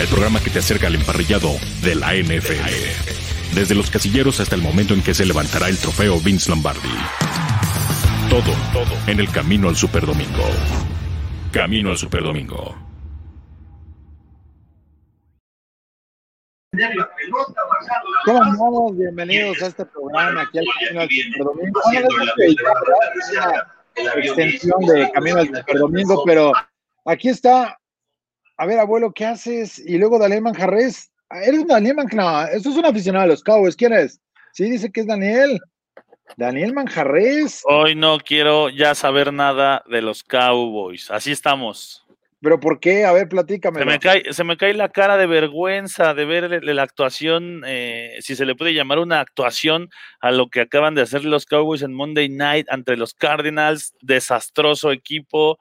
el programa que te acerca al emparrillado de la NFL. Desde los casilleros hasta el momento en que se levantará el trofeo Vince Lombardi. Todo, todo en el camino al Superdomingo. Camino al Superdomingo. ¿Cómo andamos? Bienvenidos a este programa aquí al Camino al Superdomingo. Una extensión de Camino al Superdomingo, pero aquí está. A ver, abuelo, ¿qué haces? Y luego Daniel Manjarres. ¿Eres Daniel Manjarres? No, eso es un aficionado de los Cowboys. ¿Quién es? Sí, dice que es Daniel. Daniel Manjarres. Hoy no quiero ya saber nada de los Cowboys. Así estamos. ¿Pero por qué? A ver, platícame. Se me cae, se me cae la cara de vergüenza de ver la actuación, eh, si se le puede llamar una actuación a lo que acaban de hacer los Cowboys en Monday Night ante los Cardinals. Desastroso equipo,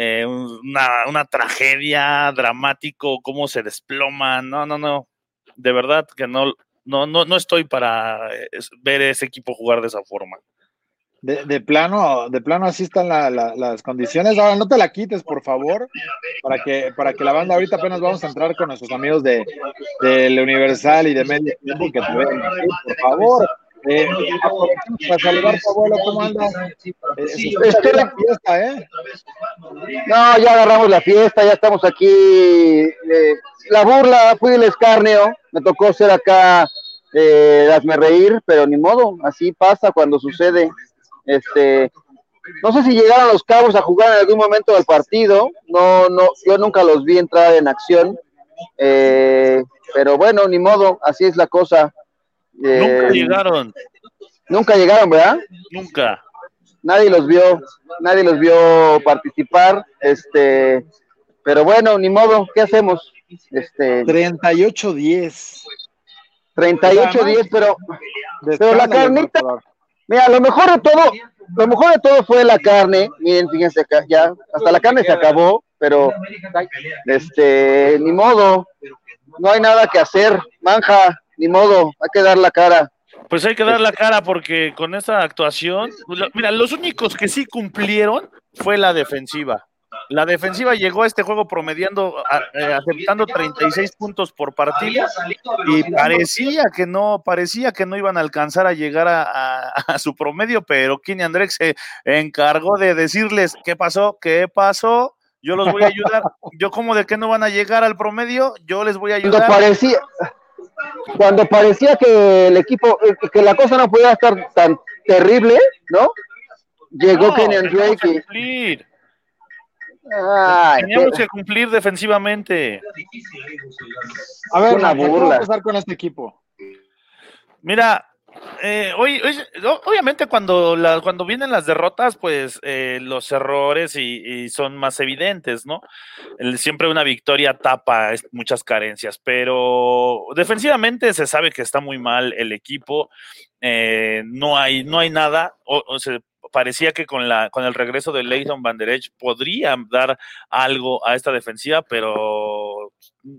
eh, una, tragedia, dramático, cómo se desploman. No, no, no. De verdad que no, no, no, no estoy para eh, ver ese equipo jugar de esa forma. De, de, plano, de plano así están la, la, las condiciones. Ahora no te la quites, por favor, para que, para que la banda ahorita apenas vamos a entrar con nuestros amigos de, de Universal y de Tiempo que te vean, por favor. Eh, para saludar a tu abuelo, ¿cómo anda? Eh, Estoy la fiesta, ¿eh? No, ya agarramos la fiesta, ya estamos aquí. Eh, la burla, fui el escarnio, me tocó ser acá, eh, hazme reír, pero ni modo, así pasa cuando sucede. Este, no sé si llegaron los cabos a jugar en algún momento del partido, no, no, yo nunca los vi entrar en acción, eh, pero bueno, ni modo, así es la cosa. Eh, nunca llegaron. Nunca llegaron, ¿verdad? Nunca. Nadie los vio, nadie los vio participar, este, pero bueno, ni modo, ¿qué hacemos? Este, 38-10. 38-10, pero, pero la carnita, Mira, lo mejor de todo, lo mejor de todo fue la carne. Miren, fíjense acá, ya, hasta la carne se acabó, pero este, ni modo, no hay nada que hacer, manja, ni modo, hay que dar la cara. Pues hay que dar la cara porque con esta actuación, mira, los únicos que sí cumplieron fue la defensiva. La defensiva llegó a este juego promediando, eh, aceptando 36 puntos por partido y parecía que no, parecía que no iban a alcanzar a llegar a, a, a su promedio, pero Kenny Andrex se encargó de decirles qué pasó, qué pasó, yo los voy a ayudar, yo como de que no van a llegar al promedio, yo les voy a ayudar. Cuando parecía, cuando parecía que el equipo, que la cosa no podía estar tan terrible, ¿no? Llegó no, y... Ay, Teníamos qué... que cumplir defensivamente. A ver, una ¿qué va burla. a pasar con este equipo? Mira, eh, hoy, hoy, obviamente cuando, cuando vienen las derrotas, pues eh, los errores y, son más evidentes, ¿no? Siempre una victoria tapa muchas carencias, pero defensivamente se sabe que está muy mal el equipo, eh, no, hay, no hay nada, o, o parecía que con, la, con el regreso de Leighton Van Der Esch podría dar algo a esta defensiva, pero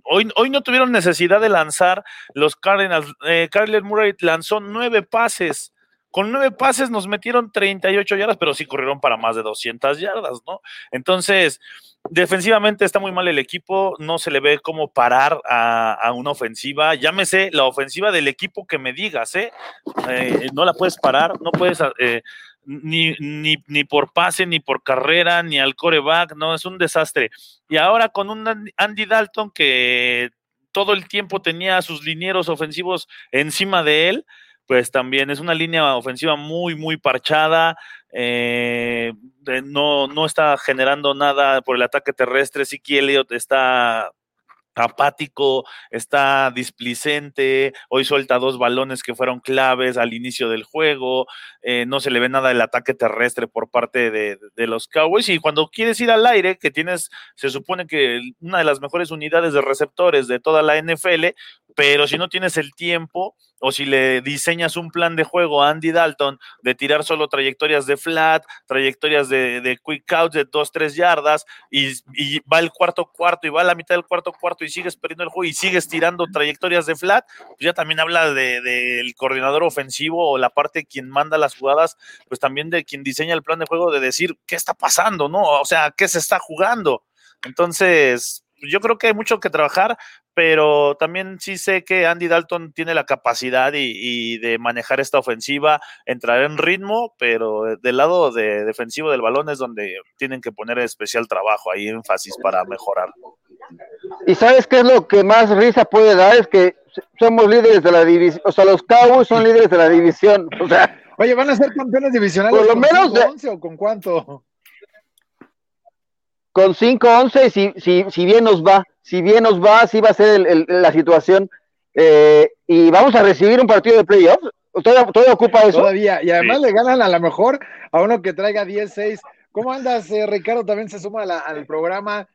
hoy, hoy no tuvieron necesidad de lanzar los Cardinals. Eh, Kyler Murray lanzó nueve pases. Con nueve pases nos metieron 38 yardas, pero sí corrieron para más de 200 yardas, ¿no? Entonces, defensivamente está muy mal el equipo, no se le ve cómo parar a, a, una ofensiva, llámese la ofensiva del equipo que me digas, ¿eh? eh no la puedes parar, no puedes eh, ni, ni, ni, por pase, ni por carrera, ni al coreback, no, es un desastre. Y ahora con un Andy Dalton que todo el tiempo tenía a sus linieros ofensivos encima de él, pues también es una línea ofensiva muy, muy parchada, eh, no, no está generando nada por el ataque terrestre, sí que Elliott está apático, está displicente, hoy suelta dos balones que fueron claves al inicio del juego, eh, no se le ve nada del ataque terrestre por parte de, de, los Cowboys y cuando quieres ir al aire, que tienes, se supone que una de las mejores unidades de receptores de toda la NFL, pero si no tienes el tiempo o si le diseñas un plan de juego a Andy Dalton de tirar solo trayectorias de flat, trayectorias de, quick out de dos, tres yardas y, va el cuarto cuarto y va a la mitad del cuarto cuarto y sigues perdiendo el juego y sigues tirando trayectorias de flat, pues ya también habla del de, de coordinador ofensivo o la parte quien manda las jugadas, pues también de quien diseña el plan de juego de decir qué está pasando, ¿no? O sea, qué se está jugando. Entonces, yo creo que hay mucho que trabajar, pero también sí sé que Andy Dalton tiene la capacidad y, de manejar esta ofensiva, entrar en ritmo, pero del lado de defensivo del balón es donde tienen que poner especial trabajo, ahí énfasis para mejorar. ¿Y sabes qué es lo que más risa puede dar? Es que somos líderes de la división, o sea, los Cowboys son líderes de la división, o sea... Oye, ¿van a ser campeones divisionales por lo menos de... 11 o con cuánto? Con 5-11, si, si, si bien nos va, si bien nos va, así va a ser la situación. Eh, y vamos a recibir un partido de playoffs. ¿Todavía, ocupa eso? Todavía, y además le ganan a lo mejor a uno que traiga 10-6. ¿Cómo andas, eh, Ricardo? También se suma al programa.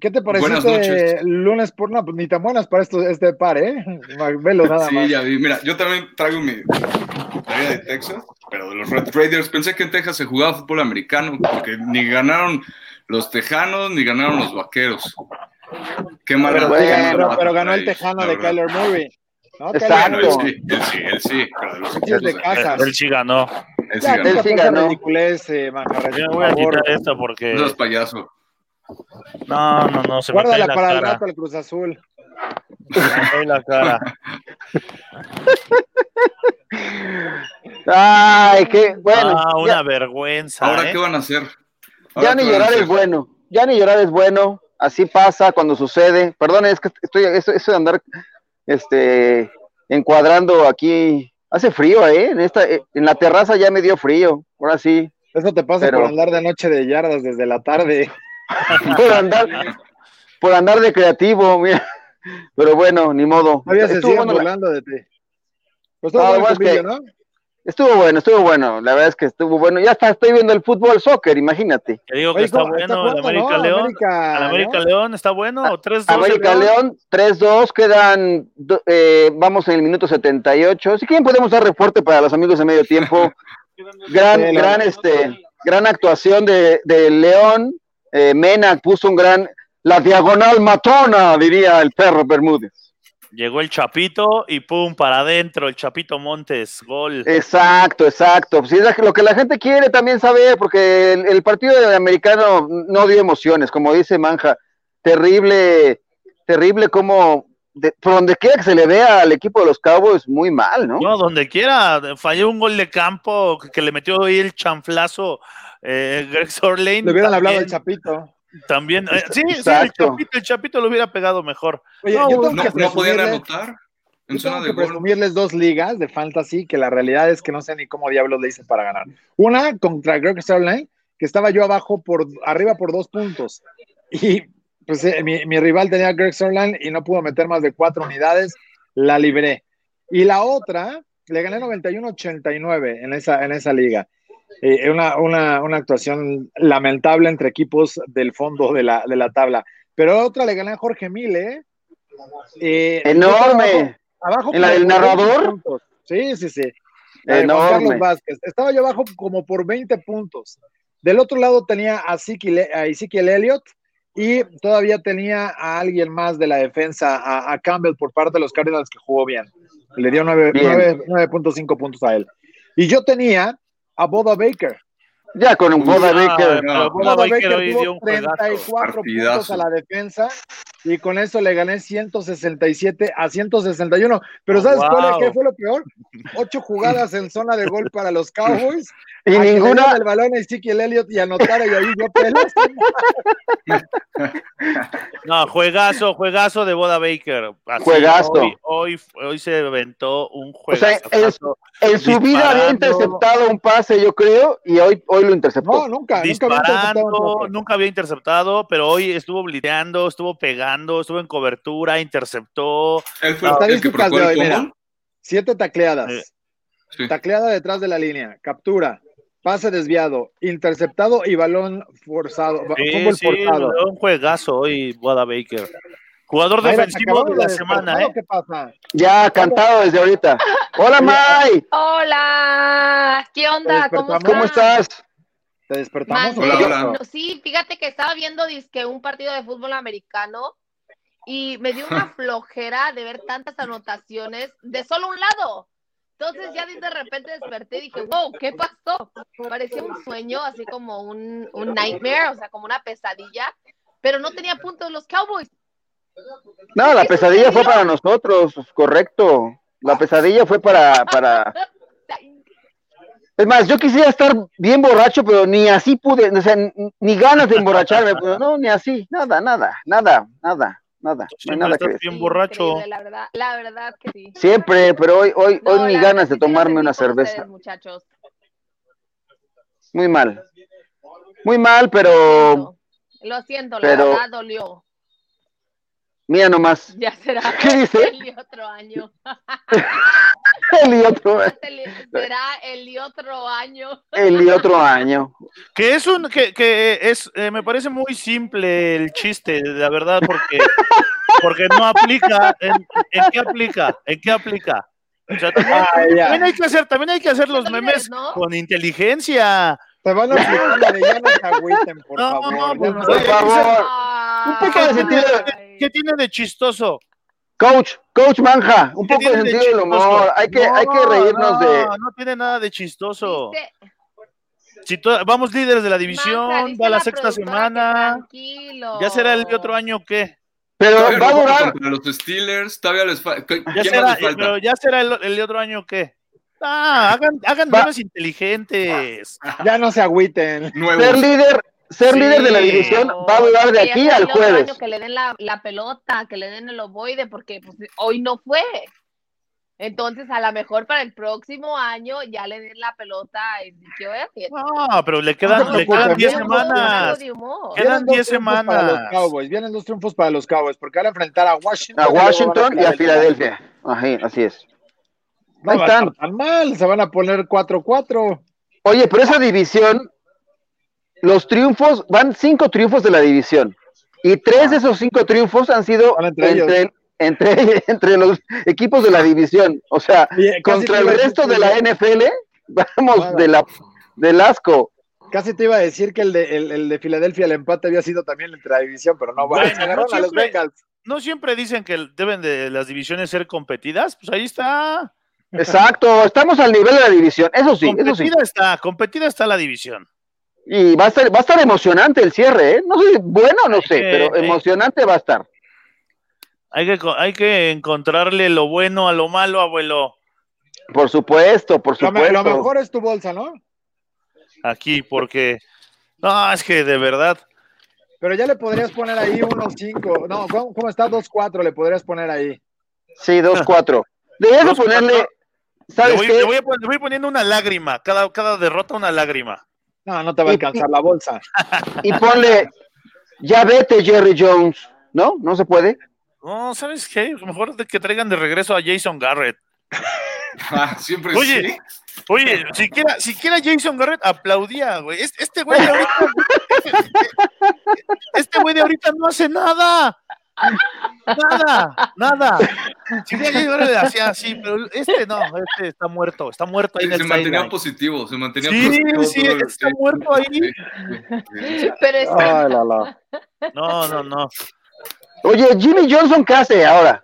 ¿Qué te pareció este lunes por no, pues ni tan buenas para esto, este par, eh? Velo nada sí, ya vi. Mira, yo también traigo mi tarea de Texas, pero de los Red Raiders. Pensé que en Texas se jugaba fútbol americano, porque ni ganaron los Tejanos ni ganaron los Vaqueros. Qué mala. Pero, pero, ganó el Tejano de Kyler Murray. Exacto. él sí, él sí, él sí. Pero de los de casa. Él sí ganó. Él sí ganó. Él sí ganó. Eh, Yo voy a quitar esto porque. No es payaso. No, no, no. Se Guárdala me para la el rato el Cruz Azul. Me la cara. Ay, qué bueno. Ah, una vergüenza. ¿Ahora ¿eh? qué van a hacer? Ya ni llorar es bueno. Ya ni llorar es bueno. Así pasa cuando sucede. Perdón, es que estoy eso, eso de andar este encuadrando aquí. Hace frío, ¿eh? En esta en la terraza ya me dio frío. Ahora sí. Eso te pasa por andar de noche de yardas desde la tarde. por andar por andar de creativo, mira. Pero bueno, ni modo. Todavía se siguen burlando de ti. Pues todo no, es ¿no? Estuvo bueno, estuvo bueno. La verdad es que estuvo bueno. Ya está, estoy viendo el fútbol, soccer, imagínate. Te digo que Oye, está bueno está el América León. América, ¿El América ¿no? León está bueno. 3-2. América León, 3-2. Quedan, eh, vamos en el minuto 78. Si quieren, podemos dar reporte para los amigos de medio tiempo. gran, sí, gran, este, gran actuación de, de León. Eh, Mena puso un gran. La diagonal matona, diría el perro Bermúdez. Llegó el Chapito y pum, para adentro, el Chapito Montes, gol. Exacto, exacto. Sí, es lo que la gente quiere también saber, porque el, el partido de americano no dio emociones, como dice Manja. Terrible, terrible como de, por donde quiera que se le vea al equipo de los Cowboys, muy mal, ¿no? No, donde quiera. Falló un gol de campo que le metió ahí el chanflazo eh, Greg Sorlane. Le hubieran también. hablado al Chapito. También, eh, sí, sí, el chapito, el chapito lo hubiera pegado mejor. Oye, no, yo tengo no, que no podían anotar. En yo zona tengo de que gol. presumirles dos ligas de fantasy que la realidad es que no sé ni cómo diablos le hice para ganar. Una contra Greg Starline, que estaba yo abajo por arriba por dos puntos. Y pues eh, mi, mi, rival tenía a Greg Starline y no pudo meter más de cuatro unidades, la libré. Y la otra, le gané 91-89 en esa, en esa liga. Eh, una, una, una, actuación lamentable entre equipos del fondo de la, de la tabla. Pero otra le gané a Jorge Mile. Eh, Enorme. Abajo, abajo ¿En la del narrador? Puntos. Sí, sí, sí. Enorme. Vázquez. Estaba yo abajo como por 20 puntos. Del otro lado tenía a Ezekiel Elliott y todavía tenía a alguien más de la defensa, a, a Campbell por parte de los Cardinals que jugó bien. Le dio 9.5 puntos a él. Y yo tenía a Boda Baker. Ya con un Boda No, Baker. Boda Boda Baker Baker tuvo un juegazo. 34 Partidazo. puntos a la defensa y con eso le gané 167 a 161. Pero Oh, ¿sabes wow. cuál es, qué fue lo peor? Ocho jugadas en zona de gol para los Cowboys. Y a que ninguna, dieran el balón a Ezekiel Elliott y anotara y ahí yo pelas. No, juegazo, juegazo de Boda Baker. Así, Juegazo. Hoy, hoy, hoy se aventó un O sea, juegazo. en su vida había interceptado un pase, yo creo, y hoy, hoy lo interceptó. No, nunca, nunca había interceptado nunca había interceptado, pero hoy estuvo bliteando, estuvo pegando, estuvo en cobertura, interceptó. Él fue Las el que de hoy, mira. Siete tacleadas. Sí. Tacleada detrás de la línea, captura, pase desviado, interceptado y balón forzado, Sí, sí, forzado. un juegazo hoy Boda Baker. Jugador Mayra, defensivo ¿te de la semana, ¿eh? o ¿Qué pasa? Ya cantado desde ahorita. Hola, May. Hola, ¿qué onda? ¿Cómo están? ¿Cómo estás? ¿Te despertamos? Mandé- Hola, hola. no, sí, fíjate que estaba viendo dizque un partido de fútbol americano y me dio una flojera de ver tantas anotaciones de solo un lado. Entonces ya de repente desperté y dije, wow, ¿qué pasó? Parecía un sueño, así como un, un nightmare, o sea, como una pesadilla, pero no tenía puntos los Cowboys. No, la pesadilla fue para nosotros, correcto. La pesadilla fue para, para. Es más, yo quisiera estar bien borracho, pero ni así pude, o sea, ni ganas de emborracharme, pues, no, ni así, nada, nada, nada, nada, nada, no hay nada que decir. bien borracho. La verdad, la verdad que sí. Siempre, pero hoy, hoy, No, hoy ni ganas de tomarme una cerveza. ustedes, muchachos. Muy mal. Muy mal, pero Lo siento, pero- la verdad dolió. Mira nomás. Ya será ¿Qué dice? el de otro año. El y otro, El- Será el de otro año. el y otro año. Que es un, que, que es, eh, me parece muy simple el chiste, la verdad, porque, porque no aplica. ¿En, en qué aplica? ¿En qué aplica? O sea, también, Ay, ya. también hay que hacer, también hay que hacer los memes con inteligencia. Te van a aplicar la de ya no se agüiten, por No, favor. no, pues, Por favor, Un poco de sentido- ¿Qué tiene de chistoso? coach, coach Manja, un ¿Qué poco de sentido del humor. Hay que, hay que No, reírnos no, de. No tiene nada de chistoso. Si to- vamos líderes de la división, Manja, va la la sexta semana. Tranquilo. ¿Ya será el de otro año qué? Pero Todavía va a durar. los Steelers, todavía les falta. ¿Quién Ya será, les falta? pero ya será el, el de otro año qué. Ah, hagan, hagan Va- memes inteligentes. Ya no se agüiten. Nuevos. Ser líder, ser Sí. líder de la división va a durar de aquí al jueves. año Que le den la, la pelota, que le den el ovoide, porque pues, hoy no fue. Entonces, a lo mejor para el próximo año ya le den la pelota a Ezequiel Elliott. No, pero le quedan, No se le quedan preocupen, 10 bien, Algo semanas. Quedan Vienen dos 10 triunfos Para los semanas. Cowboys. Vienen dos triunfos para los Cowboys, porque van a enfrentar a Washington. A Washington y a Filadelfia. Ajá, así es. No están. tan mal, se van a poner 4-4. Oye, pero esa división, los triunfos, van cinco triunfos de la división. Y tres de esos cinco triunfos han sido entre entre, entre, entre los equipos de la división. O sea, Oye, contra el resto de la NFL, vamos de la, del asco. Casi te iba a decir que el de, el, el de Filadelfia, el empate había sido también entre la división, pero no, bueno, Bueno, no a los siempre- Bengals. ¿No siempre dicen que deben de las divisiones ser competidas? Pues ahí está. Exacto, estamos al nivel de la división. Eso sí, eso sí. competida está, competida está la división. Y va a estar, va a estar emocionante el cierre, ¿eh? No sé, bueno, no sé, pero emocionante va a estar. Hay que, hay que encontrarle lo bueno a lo malo, abuelo. Por supuesto, por Lo, me- supuesto. lo mejor es tu bolsa, ¿no? Aquí, porque. No, es que de verdad. Pero ya le podrías poner ahí 1-5. No, ¿cómo, cómo está? 2-4 le podrías poner ahí. Sí, 2-4. Deberías de Dos, ponerle, cuatro. Le ¿sabes voy, qué? le voy a le voy poniendo una lágrima. Cada, cada derrota, una lágrima. No, no te va a Y- alcanzar la bolsa. Y ponle, ya vete Jerry Jones, ¿no? ¿No se puede? No, ¿sabes qué? Mejor de que traigan de regreso a Jason Garrett. Ah, siempre Oye, sí. Oye, siquiera, siquiera Jason Garrett aplaudía, güey. Este este güey de ahorita. Este güey de ahorita no hace nada. Nada, nada. Si bien Jason Garrett hacía así, pero este no, este está muerto, está muerto ahí Sí, en se el mantenía sideline. positivo, se mantenía Sí, positivo. sí, el está muerto ahí. Sí, sí, sí. Pero es Ay, la, la. No, no, no. Oye, Jimmy Johnson, ¿qué hace ahora?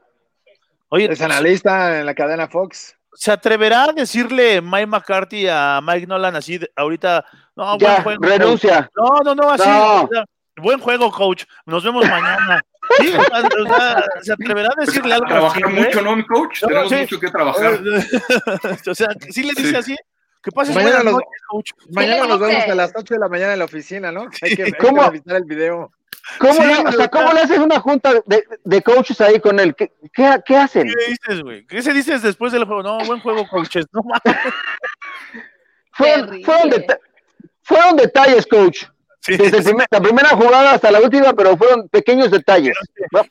Oye, Es analista en la cadena Fox. ¿se atreverá a decirle Mike McCarthy a Mike Nolan así de- ahorita? No, buen ya, juego, renuncia. No, no, no, así. No. o sea, buen juego, coach. Nos vemos mañana. Sí, o sea, o sea, se atreverá a decirle algo Trabajar así, ¿eh? mucho, ¿no, mi coach? No, Tenemos sí. mucho que trabajar. o sea, sí le dice Sí. así. Que pases Mañana los- noches, coach. Mañana nos vemos a las 8 de la mañana en la oficina, ¿no? Hay que, hay que ¿Cómo? revisar el video. ¿Cómo, Sí, le, o sea, pero- ¿cómo le haces una junta de, de coaches ahí con él? ¿Qué, qué, qué hacen? ¿Qué dices, güey? ¿Qué se dices después del juego? No, buen juego, coaches. No mames. Fueron, fueron, deta- fueron detalles, coach. Desde primer- la primera jugada hasta la última, pero fueron pequeños detalles.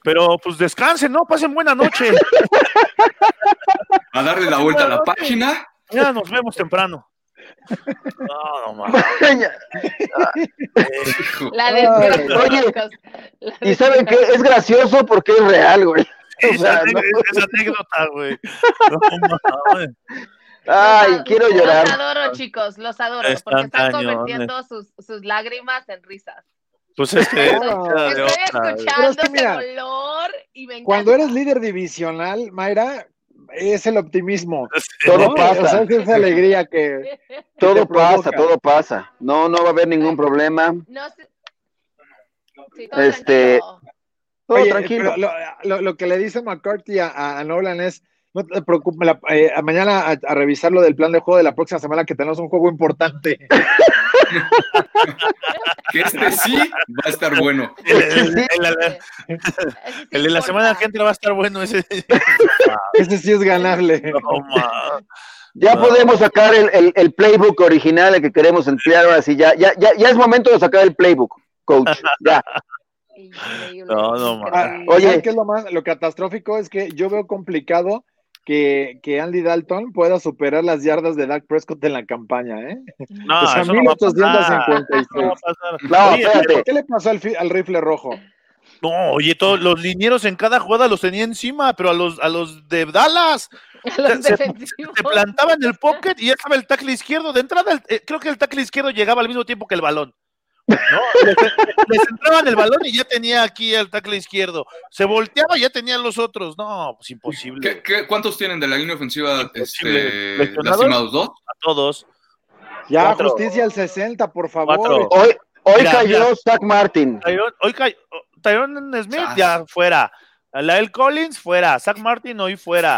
Pero pues descansen, ¿no? Pasen buena noche. A darle la vuelta a la página. Ya nos vemos temprano. No, no la oye, y saben que es gracioso porque es real, güey. O Esa, sea, no- esa anécdota, güey. No mames. Ay, Los- quiero Los llorar. adoro, chicos, los adoro, Están porque están cañones. convirtiendo sus, sus lágrimas en risas. Pues es que. No, Estoy escuchando es que ese mira, dolor y me encanta. Cuando eres líder divisional, Mayra, es el optimismo. Todo ¿no? pasa. O sea, es esa alegría que. Todo pasa, todo pasa. No, no va a haber ningún problema. No sé. Sí, todo Este- tranquilo. Todo Oye, tranquilo. lo, lo- lo que le dice McCarthy a, a Nolan es, no te preocupes, la- eh, mañana a, a revisar lo del plan de juego de la próxima semana que tenemos un juego importante. Que este sí va a estar bueno. El, el- el- el- de la semana que entra va a estar bueno ese. Ese sí es ganable. No. Ya No. podemos sacar el, el- el playbook original el que queremos emplear ahora sí. Ya, ya, ya, ya es momento de sacar el playbook, coach. Ya. No, no. Ah, increíble. Oye. ¿sabes qué es lo más, lo catastrófico es que yo veo complicado que, que Andy Dalton pueda superar las yardas de Dak Prescott en la campaña, ¿eh? No, O sea, eso no va a pasar. 1856. No va a pasar. No, Oye, espérate. ¿Qué le pasó al, rifle rojo? No, oye, todos los linieros en cada jugada los tenía encima, pero a los, a los de Dallas Los se- se plantaba en el pocket y ya estaba el tackle izquierdo. De entrada, el- eh, creo que el tackle izquierdo llegaba al mismo tiempo que el balón. ¿No? Les, les entraba en el balón y ya tenía aquí el tackle izquierdo. Se volteaba y ya tenía los otros. No, pues imposible. ¿Qué, qué, cuántos tienen de la línea ofensiva este. ¿Dos? A todos. Ya, Cuatro. justicia al 60, por favor. Cuatro. Hoy, hoy Mira, cayó. Zach Martin. Tyrone, hoy cay- oh, Tyrone Smith Ah. ya fuera. Lael Collins fuera. Zach Martin hoy fuera.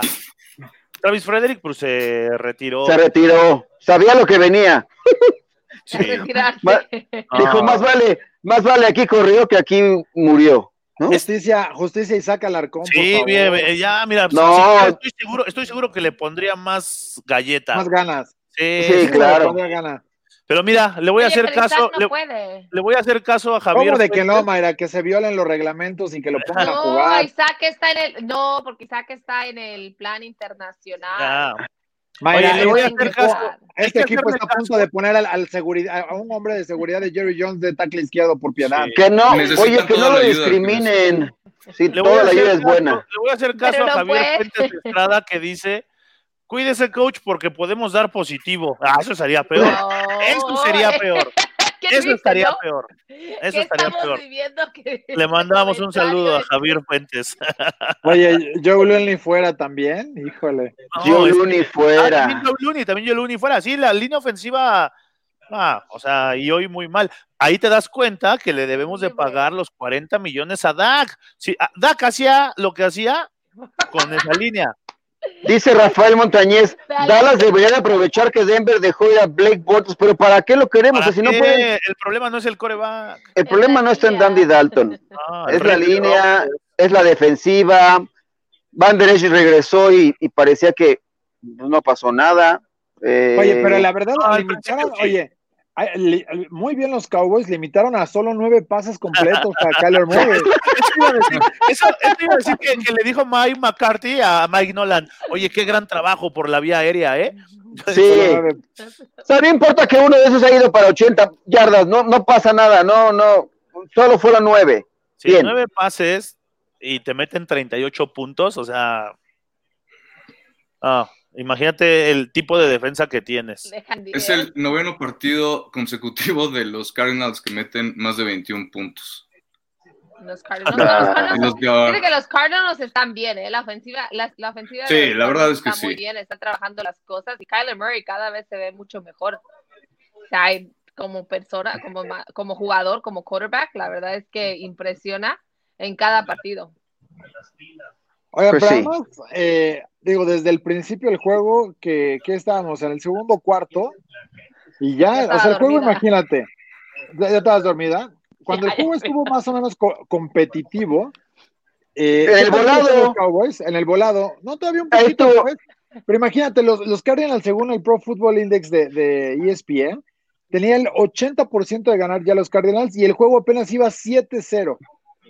Travis Frederick pues se retiró. Se retiró. Sabía lo que venía. Sí. Ma- Dijo, Ah. más vale, más vale aquí corrió que aquí murió. ¿no? Justicia, justicia y saca al arcón. por Sí, favor. bien, ya, mira, No. sí, estoy seguro, estoy seguro que le pondría más galleta. Más ganas. Sí, claro. Pero mira, le voy a hacer caso, no le, puede. le voy a hacer caso a Javier. ¿Cómo de que no. Mayra? Que se violen los reglamentos y que lo pongan a No, jugar. Isaac está en el. No, porque Isaac está en el plan internacional. Ya. Mayra, Oye, le voy a este hacer equipo- caso. Este está a punto de poner al, al seguridad, a un hombre de seguridad de Jerry Jones de tackle izquierdo por piedad. Sí. Que no, Necesitan oye, que no lo discriminen. Sí, Le toda la ayuda es buena. Le voy a hacer caso a Javier puede. Fuentes Estrada que dice, cuídese coach porque podemos dar positivo. Ah, eso sería peor. No. Eso sería peor. ¿Qué Eso estaría no? peor. ¿Qué Eso estaría peor. viviendo que- Le mandamos un saludo a? Javier Fuentes. Oye, Joe Lunley fuera también, híjole. No, Joe es que- Looney Ah, fuera. también Joe Looney, también Joe Looney fuera. Sí, la línea ofensiva, ah, o sea, y hoy muy mal. Ahí te das cuenta que le debemos de pagar los 40 millones a Dak. Sí, a- Dak hacía lo que hacía con esa línea. Dice Rafael Montañez. Dallas debería de aprovechar que Denver dejó ir a Blake Bortles, pero ¿para qué lo queremos? ¿Para Si no pueden, El problema no es el coreback. el problema no está en Dandy Dalton, Ah, es la línea, es la defensiva. Van Der Esch regresó y, y parecía que no pasó nada. Eh, Oye, pero la verdad, no, al oye, muy bien los Cowboys, limitaron a solo nueve pases completos para Kyler Murray. Eso iba a decir, eso, eso iba a decir que, que le dijo Mike McCarthy a Mike Nolan. Oye, qué gran trabajo por la vía aérea, ¿eh? Sí, o sea, no importa que uno de esos haya ido para 80 yardas, no, no pasa nada, no, no, solo fueron nueve. Sí, Bien. nueve pases y te meten 38 puntos, o sea. Ah, imagínate el tipo de defensa que tienes. Es el noveno partido consecutivo de los Cardinals que meten más de 21 puntos. Los Cardinals. no, los Cardinals- los que los Cardinals están bien, ¿eh? La ofensiva, la, la ofensiva Sí, de la verdad es que está muy sí. bien, está trabajando las cosas y Kyler Murray cada vez se ve mucho mejor. O sea, como persona, como, como jugador, como quarterback, la verdad es que impresiona en cada partido. Oiga, Pues pero sí. además, eh, digo, desde el principio del juego, que, que estábamos en el segundo cuarto, y Ya ya, o sea, el juego, imagínate, ya, ya estabas dormida. Cuando Ya, el juego ya estuvo más o menos co- competitivo, eh, En el ¿qué tal volado. Cowboys? En el volado, no todavía un poquito, pero imagínate, los, los Cardinals, según el Pro Football Index de, de ESPN, tenía el 80% de ganar ya los Cardinals y el juego apenas iba 7-0,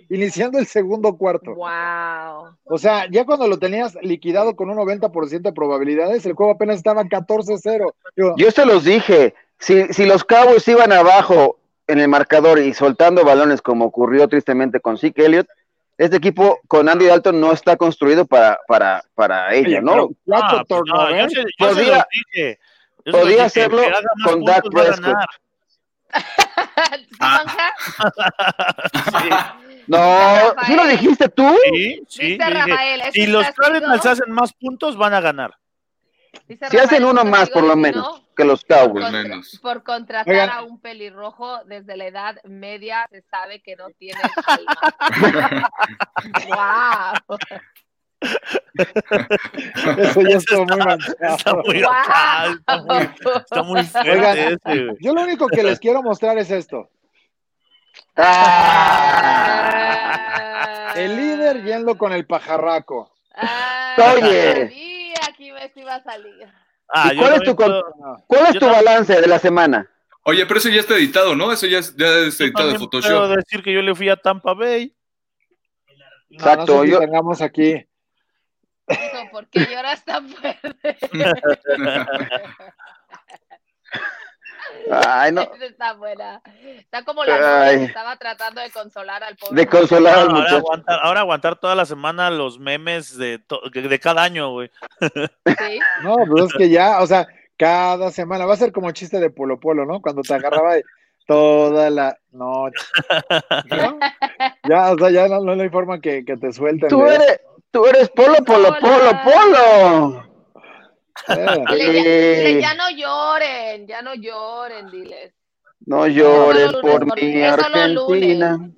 iniciando el segundo cuarto. Wow. O sea, ya cuando lo tenías liquidado con un 90% de probabilidades, el juego apenas estaba 14-0. Digo, Yo se los dije, si, si los Cowboys iban abajo en el marcador y soltando balones como ocurrió tristemente con Zeke Elliott, este equipo con Andy Dalton no está construido para, para, para ello, oye, ¿no? Ah, pues no, yo se, yo se Podía- los dije. Yo se podía hacerlo con Dak puntos, va a Prescott. ganar. ¿Sí? No. ¿sí lo dijiste tú? Sí, sí. Dice dije, Rafael, es si los. Cardinals hacen más puntos, van a ganar. Dice Si hacen uno más, por lo menos, ¿no? que los Cowboys. Por contra- menos. por contratar Oigan. a un pelirrojo desde la edad media se sabe que no tiene alma. ¡Wow! Eso ya estuvo muy Está manchado. muy acá, está muy, está muy fuerte Oigan. ese, güey. Yo lo único que les quiero mostrar es esto. Ah, El líder yendo con el pajarraco. Ah, Oye. que me iba a salir. Ah, ¿Y yo cuál es tu puedo- ¿Cuál es Yo tu también- balance de la semana? Oye, pero eso ya está editado, ¿no? Eso ya ya es yo editado de también puedo Photoshop. decir que yo le fui a Tampa Bay. No, Exacto, no sé si yo- tengamos aquí. Hijo, ¿Por qué lloras tan fuerte? Ay, no. Esa está buena. Está como la Ay. que estaba tratando de consolar al pobre. De consolar al ahora, muchacho. aguantar, ahora aguantar toda la semana los memes de, to- de cada año, güey. Sí. No, pues es que ya, o sea, cada semana va a ser como chiste de Polo Polo, ¿no? Cuando te agarraba toda la noche. ¿no? Ya, o sea, ya no, no hay forma que, que te suelten. Tú eres, tú eres polo, polo, polo, polo. Eh, Dile, ya, Sí. dile, ya no lloren, ya no lloren, diles. No llores por lunes, mi Argentina.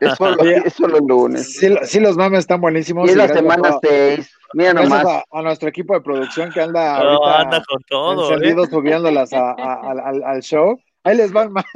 Es solo, es solo lunes. Sí, sí, los memes están buenísimos. Y es la semana a- 6. Mira nomás. a, a nuestro equipo de producción que anda No, ahorita anda con todo, ¿eh? encendido subiéndolas a- a- al, al- al show. Ahí les van más.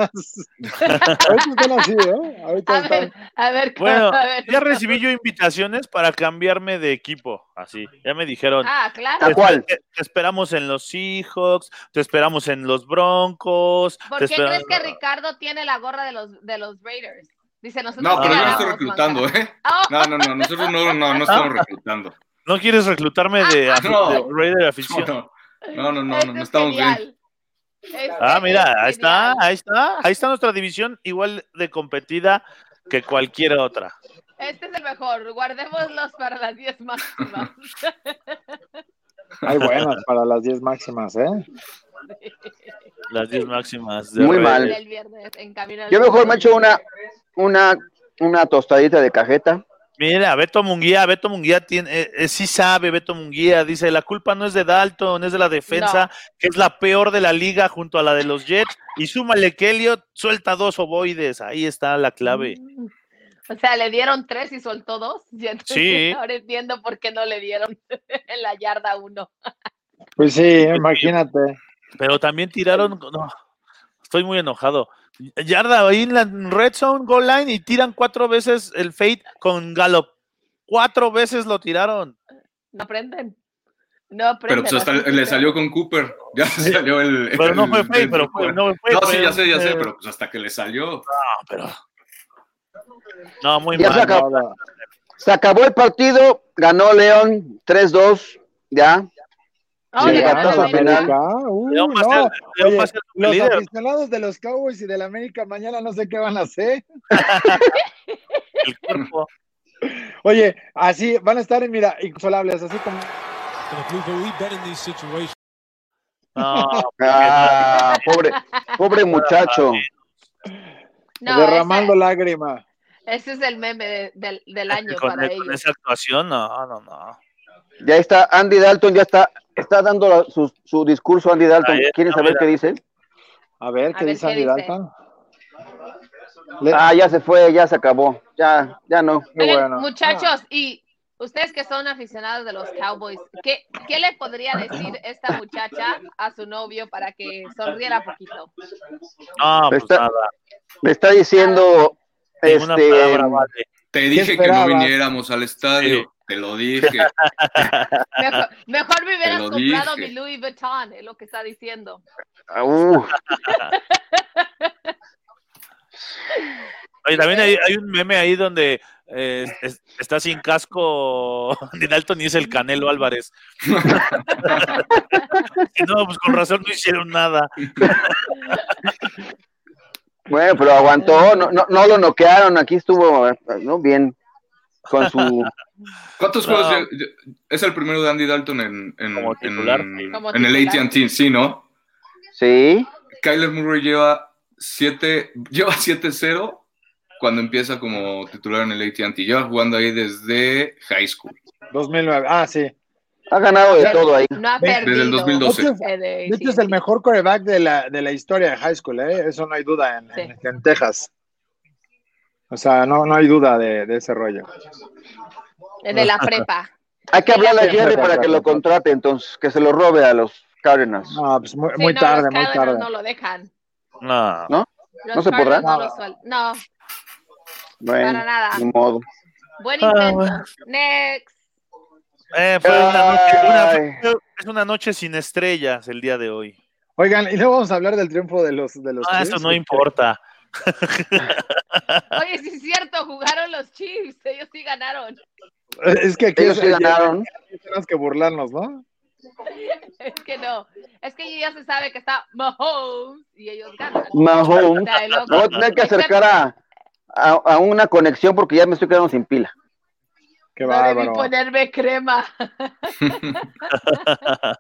Ahorita están así, ¿eh? Ahorita A ver, están. a ver, Bueno, a ver. ya recibí yo invitaciones para cambiarme de equipo, así. Ya me dijeron. Ah, claro. ¿A cuál? Te, te esperamos en los Seahawks, te esperamos en los Broncos. ¿Por qué crees que Ricardo tiene la gorra de los, de los Raiders? Dice, nosotros No, pero yo no estoy reclutando. ¿eh? Oh, No, no, no, nosotros no, no, no estamos reclutando. ¿No quieres reclutarme de, afi- No. de Raider afición? No, no, no, no, este no, no es estamos bien. Ah, mira, ahí está, ahí está, ahí está nuestra división igual de competida que cualquier otra. Este es el mejor. Guardémoslos para las 10 máximas. Hay buenas para las 10 máximas, ¿eh? Las 10 máximas. de Muy mal. Raiders. El viernes, en camino al Yo mejor me echo una, una, una tostadita de cajeta. Mira, Beto Munguía, Beto Munguía tiene, eh, eh, sí sabe, Beto Munguía, dice, la culpa no es de Dalton, es de la defensa, que es la peor de la liga junto a la de los Jets, y súmale que Elliot suelta dos ovoides, ahí está la clave. O sea, le dieron tres y soltó dos. Y entonces Sí. Ahora entiendo por qué no le dieron en la yarda uno. Pues sí, imagínate. Pero también tiraron, no, estoy muy enojado. Yarda ahí en la red zone, goal line, y tiran cuatro veces el fade con Gallup. Cuatro veces lo tiraron. No aprenden. No aprenden. Pero pues hasta le salió con Cooper. Ya se salió el. Pero no el- fue fade, el- pero fue, no fue. No, fue- sí, ya sé, ya sé, pero pues hasta que le salió. No, pero. No, muy Ya se mal. acabó. Ahora, Se acabó el partido, ganó León 3-2, ya. Oh, Sí, le León, ganaron gatazo a América, América. uy, León va a no. ser- León Oye, va a ser los líder. aficionados de los Cowboys y del América mañana no sé qué van a hacer. El cuerpo. Oye, así van a estar, mira, inconsolables, así como No, Ah, pobre, pobre muchacho. No, derramando ese, lágrima. ese es el meme de- del, del año con, para con ellos. esa actuación, no, no, no. Ya está, Andy Dalton ya está, está dando la- su, su discurso Andy Dalton. Está, ¿Quieren saber mira. qué dice? A ver, A ¿qué ver, dice ¿qué Andy dice? Dalton? Le- Ah, ya se fue, ya se acabó. Ya, ya no. qué Oigan, bueno. muchachos, y ustedes que son aficionados de los Cowboys, ¿qué, ¿qué le podría decir esta muchacha a su novio para que sonriera poquito? No, pues Está- nada. Le está diciendo, este, palabra vale. Te dije que no viniéramos al estadio. Sí. Te lo dije. Mejor, mejor me hubieras comprado dije. mi Louis Vuitton, es lo que está diciendo. uh, Oye, también hay, hay un meme ahí donde eh, es- está sin casco de Dalton y es el Canelo Álvarez. Y no, pues con razón no hicieron nada. bueno, pero aguantó, no, no, no lo noquearon, aquí estuvo ¿no? bien con su ¿Cuántos No. juegos es el primero de Andy Dalton en, en, Como titular, en- sí. Como en el. AT&T? Sí, ¿no? sí, Kyler Murray lleva 7 lleva 7-0 cuando empieza como titular en el AT&T. Lleva jugando ahí desde high school. 2009. Ah, sí. Ha ganado de todo ahí. No ha Desde perdido. Desde el 2012. De hecho, Eh, es el mejor coreback de la, de la historia de high school, ¿eh? Eso no hay duda en, Sí. en- en Texas. O sea, no, no hay duda de, de ese rollo. De la prepa. Hay que hablarle a Jerry para que lo contrate, entonces, que se lo robe a los Cardinals. No, pues muy, Sí, muy no, tarde, los muy tarde. no lo dejan. No. ¿No? Los ¿No se podrá? No, lo suel- no, Bueno, para nada. ni modo. Buen Ah, intento. bueno. Next. Eh, fue una noche, una- es una noche sin estrellas el día de hoy. Oigan, y luego vamos a hablar del triunfo de los de los Ah, eso Chiefs. no importa. Oye, sí es cierto, jugaron los Chiefs. Ellos sí ganaron. Es que aquí Ellos es- sí ganaron. tenemos que burlarnos, ¿no? Es que no. Es que ya se sabe que está Mahomes y ellos ganan. Mahomes. Voy a tener que acercar a, a, a una conexión porque ya me estoy quedando sin pila. Qué No debí bárbaro. ponerme crema.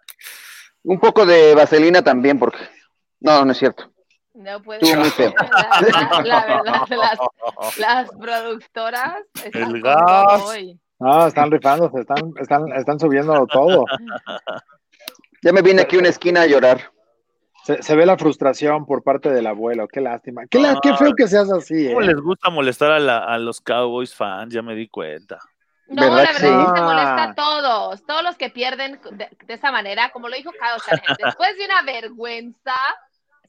Un poco de vaselina también, porque. No, no es cierto. No puede ser. La, la- la verdad, las, las productoras están El gas. hoy. No, están rifándose, están, están, están subiendo todo. Ya me vine aquí a una esquina a llorar. Se, se ve la frustración por parte del abuelo. Qué lástima. Qué, la- qué feo que seas así, ¿eh? ¿Cómo les gusta molestar a, la- a los Cowboys fans? Ya me di cuenta. No, ¿Verdad la verdad es que sí? se molesta Ah. a todos. Todos los que pierden de, de esa manera, como lo dijo Shanahan, después de una vergüenza,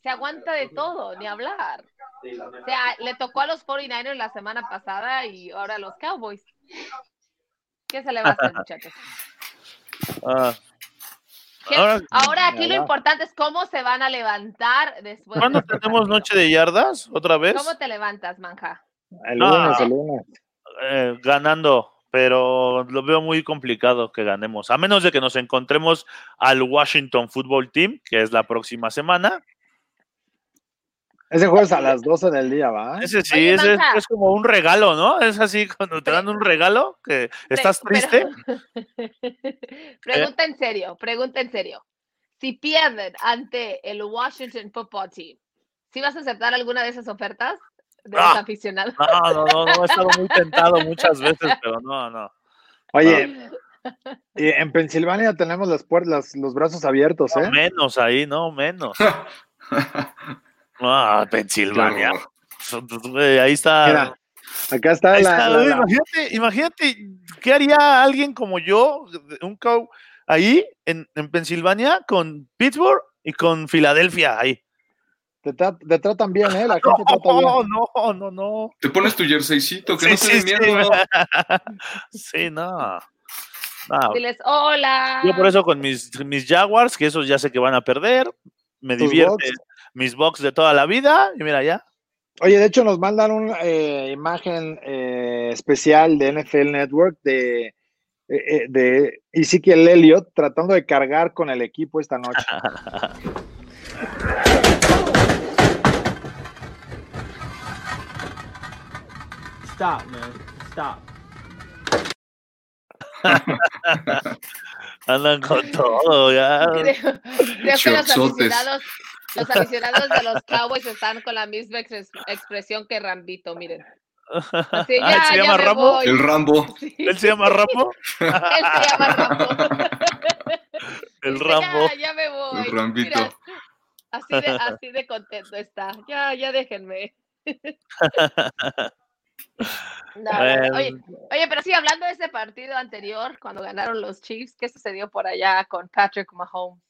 se aguanta de todo, ni hablar. O sea, le tocó a los 49ers la semana pasada y ahora a los Cowboys. ¿Qué se le va a hacer, muchachos? Ah, ¿Qué- Ahora- Ahora aquí lo importante es cómo se van a levantar después. ¿Cuándo de tenemos partido. noche de yardas? ¿Otra vez? ¿Cómo te levantas, manja? El No. lunes, el lunes. Eh, ganando, pero lo veo muy complicado que ganemos. A menos de que nos encontremos al Washington Football Team, que es la próxima semana. Ese jueves a las 12 del día, ¿va? Ese sí, Oye, ese es, es como un regalo, ¿no? Es así cuando te dan un regalo, que estás Pero- triste. pregunta en serio, pregunta en serio. Si pierden ante el Washington Football Team, ¿sí vas a aceptar alguna de esas ofertas de los Ah. aficionados? No, no, no, no, he estado muy tentado muchas veces, pero no, no. Oye, y en Pensilvania tenemos las puertas, los brazos abiertos, ¿eh? Menos ahí, no, menos. Ah, Pensilvania. Ahí está. Mira, acá está Ahí la, está, la- güey, la- Imagínate, imagínate, ¿qué haría alguien como yo, un cow ahí en, en Pensilvania con Pittsburgh y con Filadelfia ahí? te, tra- te tratan bien, ¿eh? La gente trata bien. No, no, no. Te pones tu jerseycito, que Sí, no te sí, dé sí. no. No, Diles, hola. Yo por eso con mis, mis Jaguars, que esos ya sé que van a perder, me divierte. Mis Bucks de toda la vida, y mira ya. Oye, de hecho nos mandan una eh, imagen eh, especial de NFL Network de, eh, eh, de Ezekiel Elliott tratando de cargar con el equipo esta noche. Stop, man. Stop. Andan con todo, ya. Creo, creo que los aficionados, los aficionados de los Cowboys están con la misma expres- expresión que Rambito, miren. Así, Ah, ¿se llama Rambo? voy. El Rambo. Sí, ¿Él se llama Rambo? él se llama Rambo. El Rambo. Ya, ya me voy. El Rambito. Mira, así, de, así de contento está. Ya, ya déjenme. No, no, no. Bueno. Oye, oye, pero sí, hablando de ese partido anterior, cuando ganaron los Chiefs, ¿qué sucedió por allá con Patrick Mahomes?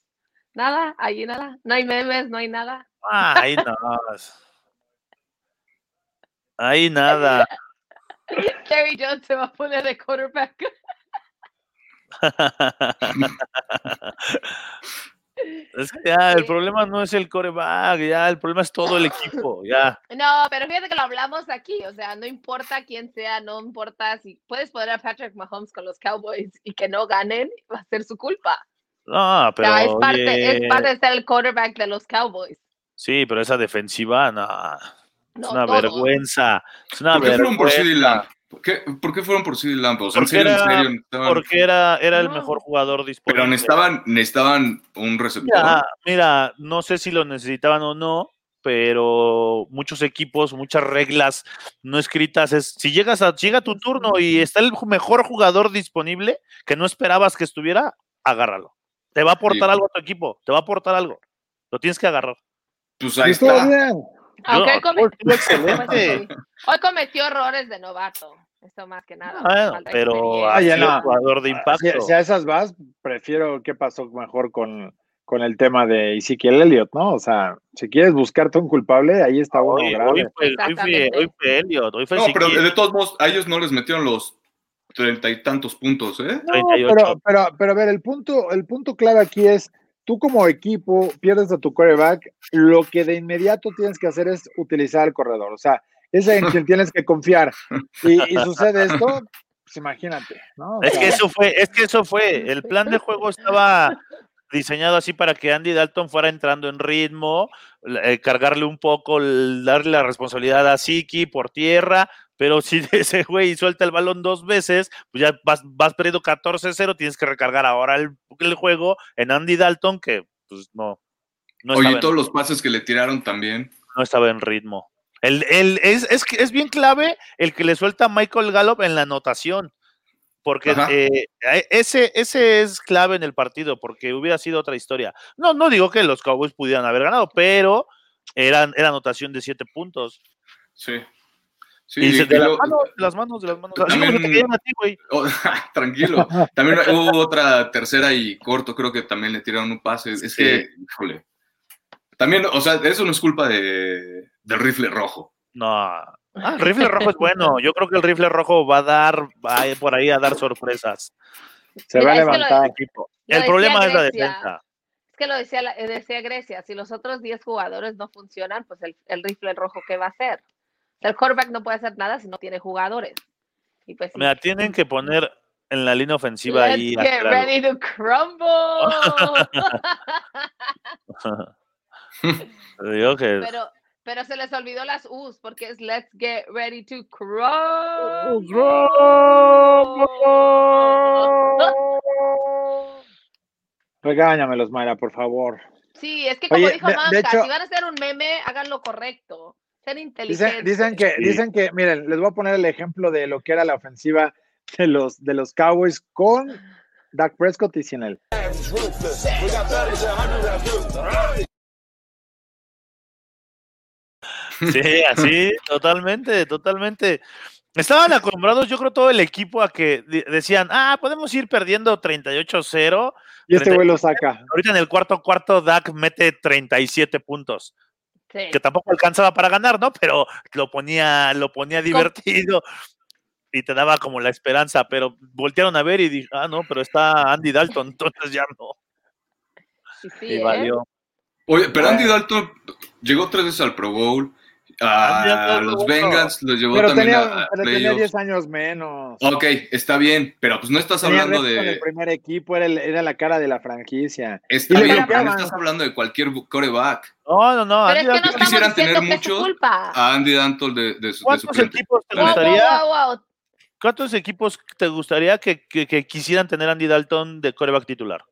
Nada, allí nada. No hay memes, no hay nada. Ay, no. Ahí nada. Terry Jones se va a poner de quarterback. Es que ya, el Sí. problema no es el coreback, ya, el problema es todo el equipo, ya. No, pero fíjate que lo hablamos aquí, o sea, no importa quién sea, no importa si puedes poner a Patrick Mahomes con los Cowboys y que no ganen, va a ser su culpa. No, O pero. sea, es parte, oye, es parte de ser el quarterback de los Cowboys. Sí, pero esa defensiva, no. No, es una todo. vergüenza. Es una ¿Por qué fueron por. CD Lamb? ¿Por qué, por qué fueron por CD Lamb? O sea, en Porque en era- serio, necesitaban- Porque era, era el No. mejor jugador disponible. Pero necesitaban, necesitaban un receptor. Mira, mira, no sé si lo necesitaban o no, pero muchos equipos, muchas reglas no escritas es si llegas a llega tu turno y está el mejor jugador disponible que no esperabas que estuviera, agárralo. Te va a aportar Sí. algo a tu equipo, te va a aportar algo. Lo tienes que agarrar. Pues ahí está. bien. Aunque No, hoy, cometió errores de novato. Esto más que nada. Falta pero no. jugador de impacto. Si, si a esas vas, prefiero qué pasó mejor con, con el tema de Ezequiel Elliott, ¿no? O sea, si quieres buscarte un culpable, ahí está uno Hoy, grave. hoy fue, hoy, fue, Exactamente. hoy fue Elliot, hoy fue No, pero de todos modos, a ellos no les metieron los treinta y tantos puntos, ¿eh? No, 38. pero, pero, pero a ver, el punto, el punto clave aquí es, tú como equipo pierdes a tu quarterback, lo que de inmediato tienes que hacer es utilizar el corredor, o sea, es en quien tienes que confiar. Y, y sucede esto, pues imagínate, ¿no? O Es sea, que eso fue, es que eso fue. El plan de juego estaba diseñado así para que Andy Dalton fuera entrando en ritmo, eh, cargarle un poco, darle la responsabilidad a Siki por tierra, pero si ese güey suelta el balón dos veces, pues ya vas, vas perdiendo 14-0, tienes que recargar ahora el, el juego en Andy Dalton, que pues no, no, Oye, todos los pases que le tiraron también. no estaba en ritmo. El, el- es, es, bien clave el que le suelta a Michael Gallup en la anotación. Porque eh, eh, ese, ese es clave en el partido, porque hubiera sido otra historia. No, no digo que los Cowboys pudieran haber ganado, pero eran, era anotación de siete puntos. Sí. Sí, y se- y de, las lo- manos, de las manos, de las manos. Así como También- te cayeron a ti, güey. Oh, tranquilo. También hubo otra tercera y corto, creo que también le tiraron un pase. Es que, híjole. También, o sea, eso no es culpa de, del rifle rojo. No. Ah, el rifle rojo es bueno. Yo creo que el rifle rojo va a dar, va a ir por ahí a dar sorpresas. se Mira, va a es que lo- levantar. Equipo. Lo El problema es la defensa. Es que lo decía, la- decía Grecia, si los otros 10 jugadores no funcionan, pues el, el rifle rojo, ¿qué va a hacer? El quarterback no puede hacer nada si no tiene jugadores. Y pues sí. Mira, tienen que poner en la línea ofensiva Let's ahí. get ready to crumble. Que pero, pero se les olvidó las U's porque es let's get ready to crumble. Regáñamelos, Mayra, por favor. Sí, es que como Oye, dijo de- de Manca, hecho- si van a hacer un meme, hagan lo correcto. Dicen, que, Sí. dicen que, miren, les voy a poner el ejemplo de lo que era la ofensiva de los, de los Cowboys con Dak Prescott y sin él. Sí, así, totalmente, totalmente. Estaban acostumbrados, yo creo, todo el equipo a que de- decían, ah, podemos ir perdiendo 38-0. Y este güey lo saca. Ahorita en el cuarto cuarto, Dak mete 37 puntos, Sí. que tampoco alcanzaba para ganar, ¿no? Pero lo ponía, lo ponía divertido y te daba como la esperanza, pero voltearon a ver y dije, ah, no, pero está Andy Dalton, entonces ya no. Sí, sí, Y ¿eh? valió. Oye, pero Andy Dalton llegó tres veces al Pro Bowl. Andy A Dalton los. Bengals los llevó Pero también tenía, a, a pero tenía playoffs. 10 años menos. Ok, está bien, pero pues no estás Tenía hablando con el de. primer equipo, era, el- era la cara de la franquicia. Está Y bien, pero no estás hablando de cualquier coreback. No, no, no. Pero Andy es que no quisieran tener culpa. A Andy Dalton de, de, su- de ¿Cuántos suplente. equipos te wow, gustaría? wow, wow. ¿Cuántos equipos te gustaría que, que- que quisieran tener Andy Dalton de coreback titular?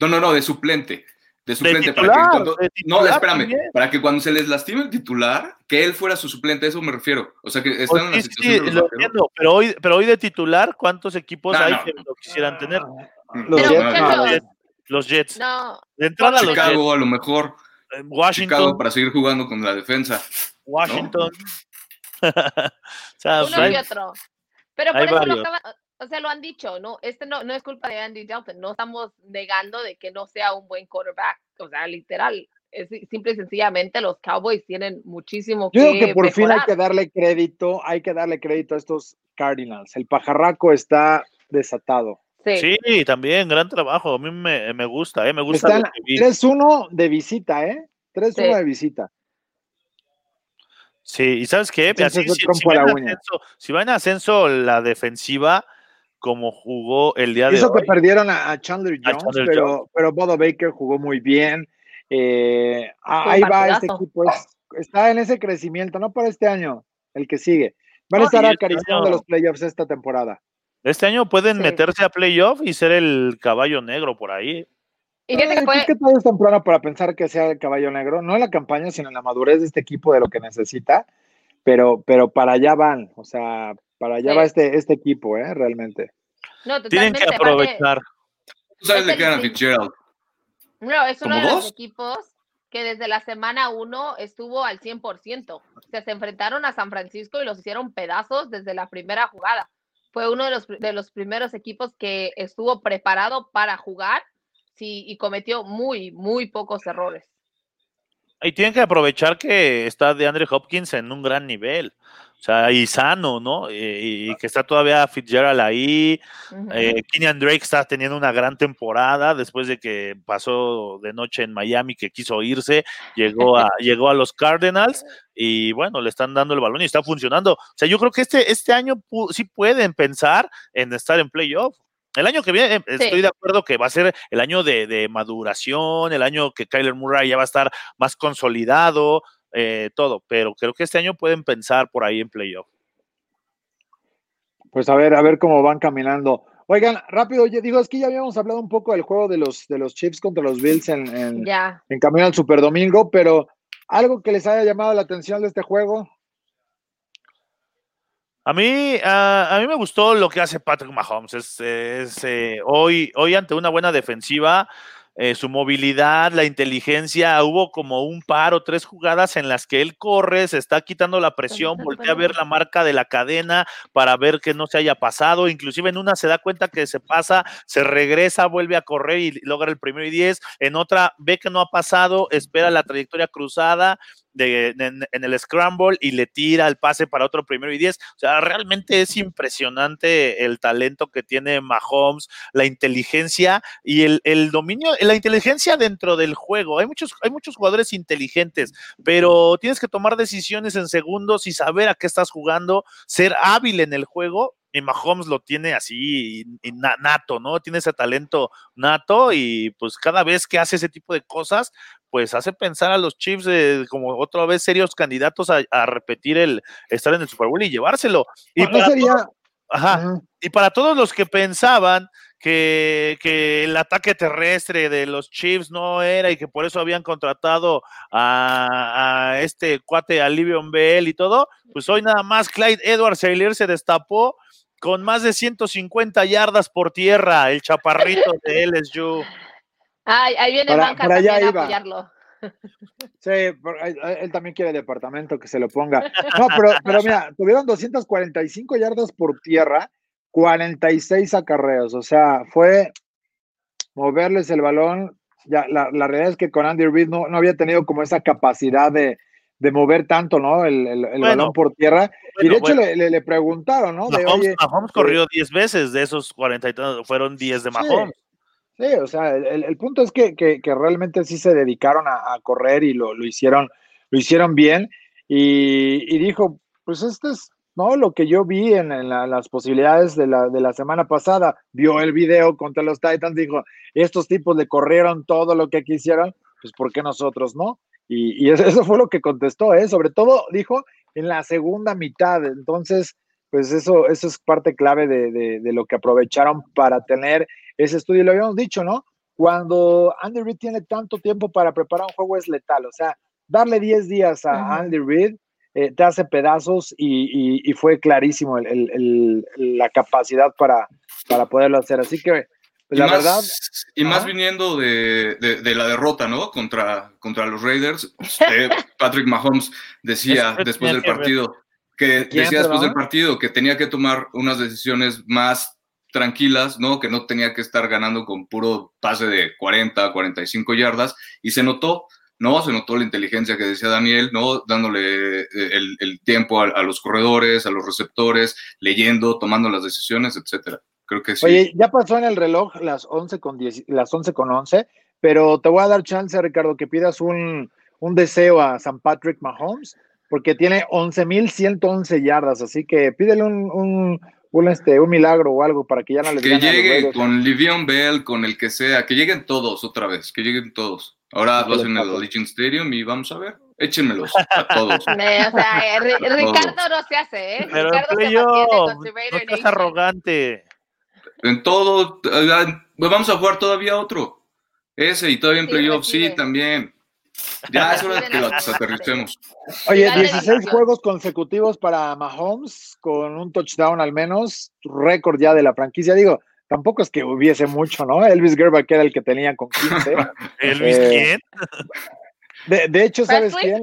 No, no, no, de suplente. De suplente. para titular, que cuando- de no, espérame. también. Para que cuando se les lastime el titular, que él fuera su suplente, a eso me refiero. O sea, que Pues están en la sí, situación sí, de los lo entiendo, pero hoy, pero hoy de titular, ¿cuántos equipos No, hay no. que lo quisieran tener? Mm, Los Pero, Jets, no, los- Los Jets. No, De entrada, los Jets. Chicago, a lo mejor. Eh, Washington. Chicago para seguir jugando con la defensa. Washington. o sea, uno hay- y otro. Pero por eso lo acaba, o sea, lo han dicho, ¿no? Este no, no es culpa de Andy Dalton, no estamos negando de que no sea un buen quarterback, o sea, literal, es si- simple y sencillamente los Cowboys tienen muchísimo Yo que digo que por fin hay que darle crédito, hay que darle crédito a estos Cardinals. El pajarraco está desatado. Sí. Sí, también, gran trabajo. A mí me, me gusta, ¿eh? Me gusta Están lo que vi. 3-1 de visita, ¿eh? 3-1 Sí. de visita. Sí, y ¿sabes qué? Así, si, trompo si a va la en uña. ascenso, si va en ascenso la defensiva, como jugó el día de que hoy, perdieron a, Chandler A Jones, Chandler pero, pero Bodo Baker jugó muy bien. Eh, ah, ahí va este equipo. es- está en ese crecimiento, no para este año, el que sigue. Van a estar este acariciando los playoffs esta temporada. este año pueden Sí. meterse a playoff y ser el caballo negro por ahí. Y que que todo es temprano para pensar que sea el caballo negro, no en la campaña, sino en la madurez de este equipo de lo que necesita, pero, pero para allá van, o sea, para allá Sí. va este, este equipo, ¿eh? Realmente. no, Tienen que aprovechar. sabes Es le el quedan a sí. Fitzgerald? No, es uno ¿Como de los equipos que desde la semana 1 estuvo al 100%. O sea, se enfrentaron a San Francisco y los hicieron pedazos desde la primera jugada. Fue uno de los, de los primeros equipos que estuvo preparado para jugar sí, y cometió muy, muy pocos errores. Y tienen que aprovechar que está de Andre Hopkins en un gran nivel. O sea, y sano, ¿no? Y, y que está todavía Fitzgerald ahí. Eh, Kenyan Drake está teniendo una gran temporada después de que pasó de noche en Miami, que quiso irse, llegó a, llegó a los Cardinals y bueno, le están dando el balón y está funcionando. O sea, yo creo que este, este año sí pueden pensar en estar en playoff. El año que viene, eh, estoy de acuerdo que va a ser el año de, de maduración, el año que Kyler Murray ya va a estar más consolidado, eh, todo, pero creo que este año pueden pensar por ahí en playoff. Pues a ver, a ver cómo van caminando. Oigan, rápido, yo digo, es que ya habíamos hablado un poco del juego de los, de los Chiefs contra los Bills en, en, en camino al Super Domingo, pero algo que les haya llamado la atención de este juego. A mí, a, a mí me gustó lo que hace Patrick Mahomes. Es, es, eh, hoy, hoy ante una buena defensiva, eh, su movilidad, la inteligencia, hubo como un par o tres jugadas en las que él corre, se está quitando la presión, voltea a ver la marca de la cadena para ver que no se haya pasado, inclusive en una se da cuenta que se pasa, se regresa, vuelve a correr y logra el primero y diez, en otra ve que no ha pasado, espera la trayectoria cruzada, de, en, en, el scramble y le tira el pase para otro primero y diez. O sea, realmente es impresionante el talento que tiene Mahomes, la inteligencia y el, el, dominio, la inteligencia dentro del juego. Hay muchos, hay muchos jugadores inteligentes, pero tienes que tomar decisiones en segundos y saber a qué estás jugando, ser hábil en el juego y Mahomes lo tiene así nato, ¿no? Tiene ese talento nato y pues cada vez que hace ese tipo de cosas, pues hace pensar a los Chiefs eh, como otra vez serios candidatos a, a, repetir el estar en el Super Bowl y llevárselo. Y, no, para, sería... todos, ajá, y para todos los que pensaban que, que, el ataque terrestre de los Chiefs no era y que por eso habían contratado a, a este cuate, a Livion Bell y todo, pues hoy nada más Clyde Edwards Taylor se destapó con más de 150 yardas por tierra, el chaparrito de LSU. Ay, ahí viene para, Banca para allá también iba. a apoyarlo. Sí, él, él, también quiere departamento que se lo ponga. No, pero, pero mira, tuvieron 245 yardas por tierra, 46 acarreos, o sea, fue moverles el balón. Ya, la, la realidad es que con Andy Reid no, no había tenido como esa capacidad de, de mover tanto, ¿no? El, el, el bueno, balón por tierra. Bueno, y de hecho bueno. le, le, le, preguntaron, ¿no? Mahomes, de, Oye, Mahomes corrió 10 eh, veces, de esos 40 y fueron 10 de Mahomes. Sí, sí o sea, el, el, punto es que, que, que, realmente sí se dedicaron a, a correr y lo, lo, hicieron, lo hicieron bien. Y, y, dijo, pues este es ¿no? Lo que yo vi en, en la, las posibilidades de la, de la semana pasada, vio el video contra los Titans, dijo, estos tipos le corrieron todo lo que quisieran, pues ¿por qué nosotros no? Y, y eso fue lo que contestó, ¿eh? Sobre todo, dijo, en la segunda mitad. Entonces, pues eso, eso es parte clave de, de, de lo que aprovecharon para tener ese estudio. Y lo habíamos dicho, ¿no? Cuando Andy Reid tiene tanto tiempo para preparar un juego es letal. O sea, darle 10 días a uh -huh. Andy Reid eh, te hace pedazos y, y, y fue clarísimo el, el, el, la capacidad para, para poderlo hacer. Así que, pues, la más, verdad. Y más viniendo de, de, de, la derrota, ¿no? Contra, contra los Raiders. Eh, Patrick Mahomes decía después del partido que decía después del partido que tenía que tomar unas decisiones más tranquilas, ¿no? Que no tenía que estar ganando con puro pase de 40, 45 yardas y se notó, ¿no? Se notó la inteligencia que decía Daniel, ¿no? Dándole el, el tiempo a, a, los corredores, a los receptores, leyendo, tomando las decisiones, etcétera. Creo que sí. Oye, ya pasó en el reloj las 11 con 10, las 11 con 11, pero te voy a dar chance, Ricardo, que pidas un, un deseo a San Patrick Mahomes, porque tiene 11.111 yardas, así que pídele un, un, un, este, un milagro o algo para que ya no les Que llegue con Livion Bell, con el que sea, que lleguen todos otra vez, que lleguen todos. Ahora vas en el Allegiant Stadium y vamos a ver. Échenmelos a todos. Eh, o sea, Ricardo no se hace, ¿eh? Pero Ricardo se yo, no estás arrogante. En todo, vamos a jugar todavía otro. Ese y todavía en sí, playoff, sí, también. Ya es hora de que los aterricemos. Oye, 16 juegos consecutivos para Mahomes, con un touchdown al menos, récord ya de la franquicia. Digo, tampoco es que hubiese mucho, ¿no? Elvis Gerba, que era el que tenía con 15. ¿Elvis Eh, quién? De, de hecho, ¿sabes quién?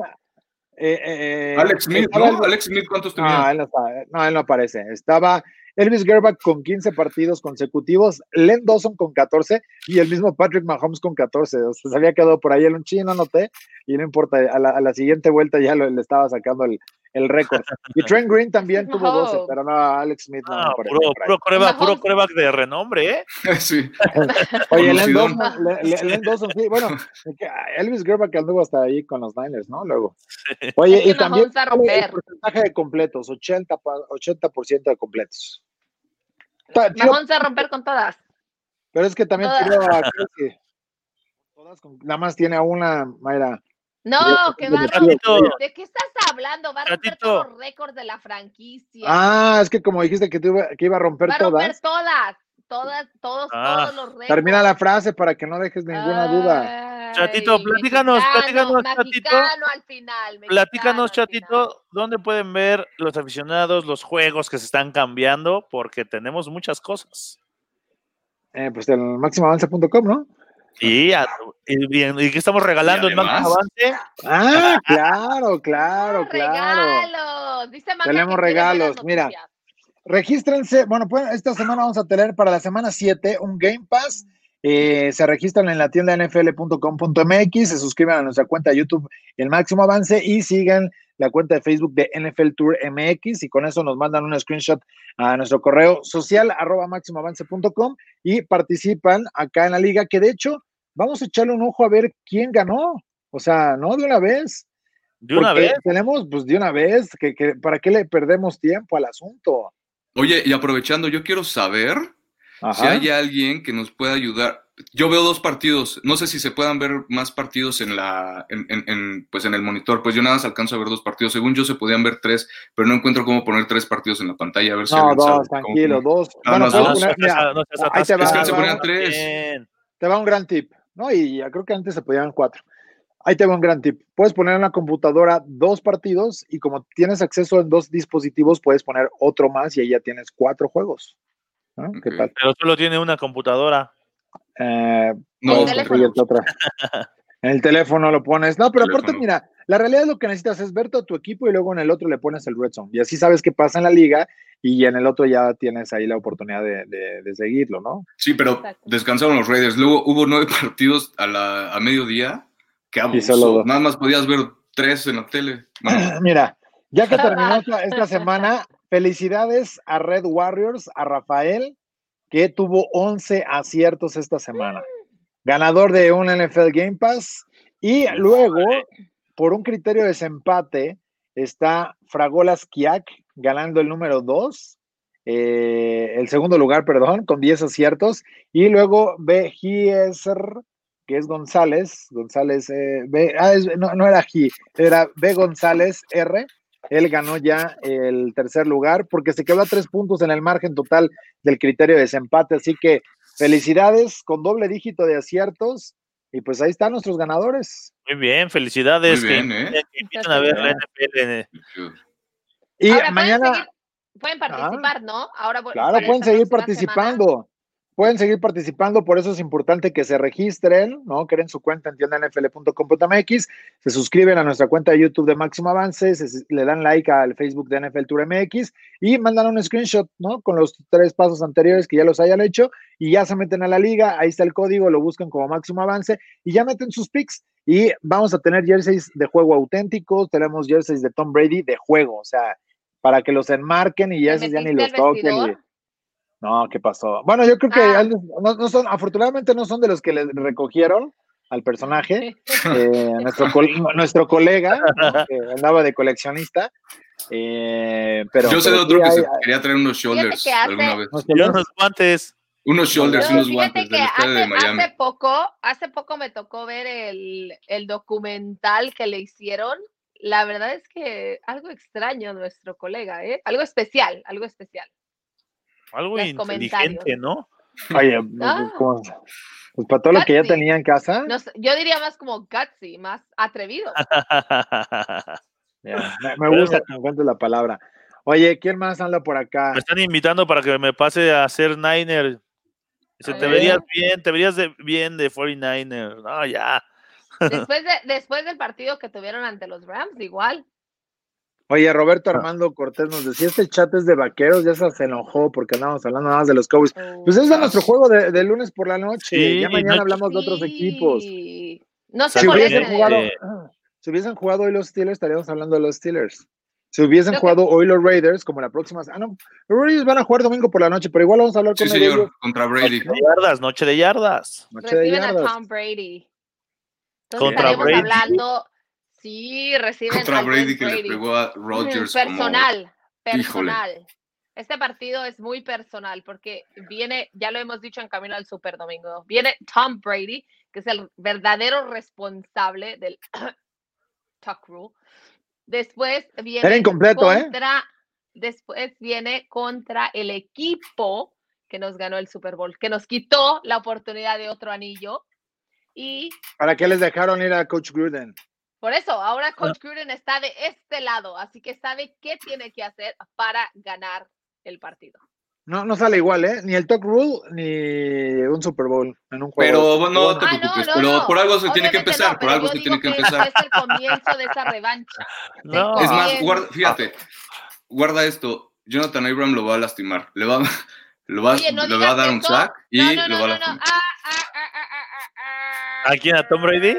Eh, eh, Alex Smith, ¿no? Alex Smith, ¿cuántos tenía? No, él no, está- no, él no aparece. Estaba Elvis Gerbach con 15 partidos consecutivos, Len Dawson con 14 y el mismo Patrick Mahomes con 14. O sea, se había quedado por ahí el un chino, noté, y no importa, a la, a la siguiente vuelta ya lo- le estaba sacando el, el récord. Y Trent Green también tuvo 12, Mahomes. pero no, Alex Smith no, Ah, no puro, puro, coreback, puro coreback de renombre, ¿eh? sí. Oye, Len. Dawson, Le- Le- Len Dawson, sí, bueno, que Elvis Gerbach anduvo hasta ahí con los Niners, ¿no? Luego. Oye, Es que y también el romper. porcentaje de completos, 80, pa- 80% de completos. Mahomes a romper con todas. pero es que también tiró a Kelsey. Todas con- nada más tiene a una, Mayra. No, que va a Chatito. romper. ¿De qué estás hablando? Va a romper todos los récords de la franquicia. Ah, es que como dijiste que, te iba, que iba a romper va a romper todas, todas. Todas, todos, Ah. todos los récords. termina la frase para que no dejes ninguna duda. Ay, Chatito, platícanos, mexicano, platícanos, Chatito. mexicano al final. Platícanos, al final. chatito, ¿dónde pueden ver los aficionados los juegos que se están cambiando? Porque tenemos muchas cosas. Eh, pues el máximoavance.com, ¿no? Y, a- y, bien, ¿y qué estamos regalando en además- Avance? Ah, claro, claro, claro. Regalos. Dice Tenemos que regalos, mira. Regístrense, bueno, pues esta semana vamos a tener para la semana 7 un Game Pass. Eh, se registran en la tienda nfl.com.mx, se suscriben a nuestra cuenta de YouTube El Máximo Avance y sigan la cuenta de Facebook de NFL Tour MX y con eso nos mandan un screenshot a nuestro correo social arroba máximoavance.com y participan acá en la liga que de hecho vamos a echarle un ojo a ver quién ganó. O sea, no de una vez. De una porque vez. Tenemos, pues de una vez, que, que, ¿para qué le perdemos tiempo al asunto? Oye, y aprovechando, yo quiero saber si hay alguien que nos pueda ayudar. Yo veo dos partidos, no sé si se puedan ver más partidos en la, en, en- en, pues en el monitor, pues yo nada más alcanzo a ver dos partidos. Según yo se podían ver tres, pero no encuentro cómo poner tres partidos en la pantalla. A ver si No, alguien sabe dos, cómo tranquilo, dos. Ah, Bueno, más puedes dos. No poner- mira, no ahí te va, Es que se va, ponían va, tres. Bien. te va un gran tip, ¿no? Y ya creo que antes se podían cuatro. Ahí te va un gran tip. Puedes poner en la computadora dos partidos y como tienes acceso en dos dispositivos, puedes poner otro más y ahí ya tienes cuatro juegos. ¿No? ¿Qué Ok. tal? Pero solo tiene una computadora. Eh, No, otra. En el teléfono lo pones. No, pero aparte, mira, la realidad es lo que necesitas es ver todo tu equipo y luego en el otro le pones el red zone. Y así sabes qué pasa en la liga y en el otro ya tienes ahí la oportunidad de, de- de seguirlo, ¿no? Sí, pero Exacto. descansaron los Raiders. Luego hubo nueve partidos a, la, a mediodía. Qué Y solo abuso. Nada más podías ver tres en la tele. Bueno, Mira, ya que terminó esta, esta semana, felicidades a Red Warriors, a Rafael, que tuvo 11 aciertos esta semana. Ganador de un NFL Game Pass. Y luego, por un criterio de desempate, está Fragolas Kiak ganando el número 2. el segundo lugar, perdón, con 10 aciertos. Y luego B. Gieser, que es González. González, eh, B, ah, es- no, no era G, era B. González R. Él ganó ya el tercer lugar porque se quedó a tres puntos en el margen total del criterio de desempate. Así que felicidades con doble dígito de aciertos. Y pues ahí están nuestros ganadores. Muy bien, felicidades. Muy que bien, ¿eh? inviten- que inviten a ver la NFL. Y Ahora, mañana. pueden, seguir- pueden participar, ¿no? Ahora Claro, pueden seguir participando. Pueden seguir participando, por eso es importante que se registren, ¿no? Creen su cuenta en tiendanfl.com.mx, se suscriben a nuestra cuenta de YouTube de Máximo Avance, se- le dan like al Facebook de NFL Tour MX y mandan un screenshot, ¿no? Con los tres pasos anteriores que ya los hayan hecho y ya se meten a la liga, ahí está el código, lo buscan como Máximo Avance y ya meten sus picks y vamos a tener jerseys de juego auténticos, tenemos jerseys de Tom Brady de juego, o sea, para que los enmarquen y ya, ¿Te esos ya ni los toquen. y-? No, ¿qué pasó? Bueno, yo creo que Ah. no, no son, afortunadamente no son de los que le recogieron al personaje, eh, nuestro, nuestro colega, ¿no? que andaba de coleccionista, eh, pero... Yo sé pero de otro sí que hay- se quería traer unos shoulders alguna vez. unos guantes. Unos shoulders unos guantes del de hace, Miami. hace poco, hace poco me tocó ver el, el documental que le hicieron. La verdad es que algo extraño nuestro colega, ¿eh? Algo especial, algo especial. Algo Los inteligente. ¿no? Oye, Ah. ¿cómo? Pues para todo lo que ya tenía en casa, No sé, yo diría más como gutsy, más atrevido. me, me gusta que encuentres la palabra. Oye, ¿quién más anda por acá? me están invitando para que me pase a hacer Niner Dice, te ver. verías bien, te verías de, bien de 49ers. No, ya. Después, de, después del partido que tuvieron ante los Rams, igual. Oye, Roberto Armando Cortés nos decía, este chat es de vaqueros, ya se enojó porque andábamos hablando nada más de los Cowboys. Pues ese es nuestro juego de, de lunes por la noche. Sí, ya mañana no- hablamos de otros equipos. Sí. No se Si hubiesen, jugado, Este- si hubiesen jugado hoy los Steelers, estaríamos hablando de los Steelers. Si hubiesen Creo que- jugado hoy los Raiders, como la próxima. Ah, no, los Raiders van a jugar domingo por la noche, pero igual vamos a hablar Sí, con ellos. señor, contra Brady. Noche de yardas, noche de yardas. Noche de a yardas. Tom Brady. Entonces Contra estaremos Brady. hablando. Sí, reciben Contra Brady que le pegó a Rodgers. como- personal, Híjole. personal. Este partido es muy personal porque viene, ya lo hemos dicho en camino al Super Domingo, viene Tom Brady, que es el verdadero responsable del Tuck Rule. Después viene Era incompleto, ¿eh? contra, después viene contra el equipo que nos ganó el Super Bowl, que nos quitó la oportunidad de otro anillo. Y ¿Para qué les dejaron ir a Coach Gruden? Por eso, ahora Coach Gruden está de este lado, así que sabe qué tiene que hacer para ganar el partido. No, no sale igual, ¿eh? Ni el Talk Rule ni un Super Bowl en un juego. Pero bueno, no te Ah, no, preocupes, no, pero no. por algo se tiene que empezar, no, por pero algo se tiene que que empezar. Es el comienzo de esa revancha. No. Es más, guarda, fíjate, guarda esto. Jonathan Abram lo va a lastimar. Le va, lo va, Oye, no le va a dar un sack y No, no, lo no, va a lastimar. Ah, ah, ah, ah, ah, ah, ah. ¿A quién? ¿A Tom Brady?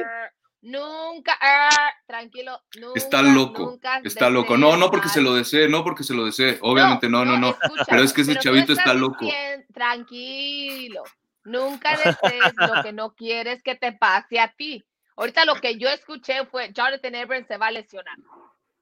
Nunca, ah, tranquilo, nunca. Está loco, nunca está loco. No, no porque se lo desee, no porque se lo desee. Obviamente no, no, no. escucha, Pero es que ese chavito está loco. tranquilo. Nunca desees lo que no quieres que te pase a ti. Ahorita lo que yo escuché fue Jonathan Abrams se va a lesionar.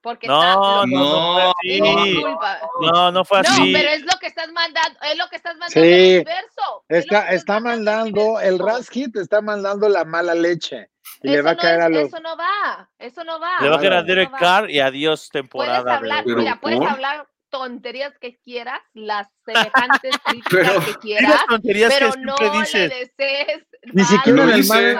Porque No, está no, loco. no fue No. No, no fue No, así. pero es lo que estás mandando, es lo que estás mandando Sí. el universo. Está, está mandando, el. Raskit está mandando la mala leche. Y le Eso va a no caer es- a los. Eso no va, eso no va. Le va a caer a no Derek va. Carr y adiós Puedes temporada. hablar, de- Pero mira, puedes ¿por? hablar tonterías que quieras, las semejantes críticas Pero- que quieras, tonterías pero que no le desees Ni siquiera en el Madden-.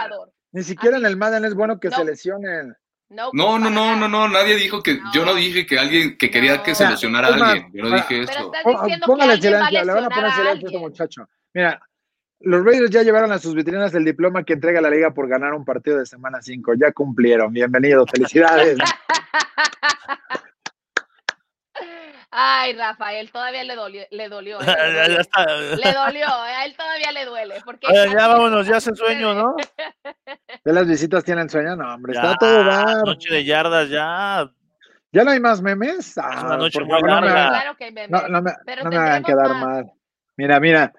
Ni siquiera en el Madden es bueno que No. se lesionen. No, No, no, para no, no, no, nadie dijo que, yo no dije que alguien, que quería que se lesionara a alguien, yo no dije que Póngale alguien va a silencio, le van a poner a silencio a este muchacho. Mira, los Raiders ya llevaron a sus vitrinas el diploma que entrega la liga por ganar un partido de semana 5. Ya cumplieron. Bienvenidos, felicidades. Ay, Rafael, todavía le dolió, le dolió. ¿eh? Ya, Le ya dolió. está. Le dolió, eh, a él todavía le duele. Porque ya vámonos, ya hace sueño. ¿no? ¿Ya las visitas tienen sueño? No, hombre, Ya, está todo dar. Noche de yardas, ya. ¿Ya no hay más memes? Ah, una noche muy favor, no me, larga. Claro que hay memes. no, no me, Pero no me hagan quedar más. mal. Mira, mira.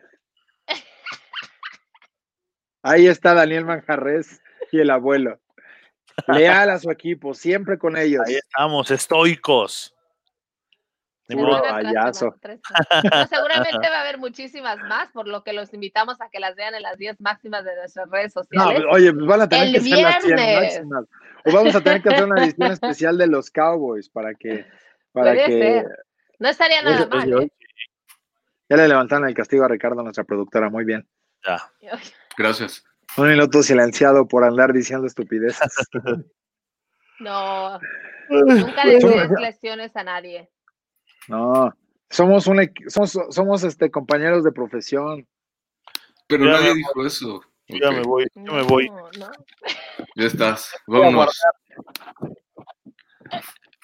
Ahí está Daniel Manjarres y el abuelo. Leal a su equipo, siempre con ellos. Ahí estamos, estoicos. Puro payaso. No, seguramente va a haber muchísimas más, por lo que los invitamos a que las vean en las 10 máximas de nuestras redes No, sociales. oye, pues van a tener El que ser las 100 viernes. máximas. O vamos a tener que hacer una edición especial de los Cowboys para que, para Puede que ser. No estaría nada Oye, mal. oye, ¿eh? ya le levantaron el castigo a Ricardo, nuestra productora. Muy bien. Ya. Gracias. Un minuto silenciado por andar diciendo estupideces. No, nunca Somos- lesiones a nadie. No, somos un somos, somos este compañeros de profesión. Pero Ya nadie me dijo eso. Ya me voy, ya me voy. No, no. Ya estás. Vámonos.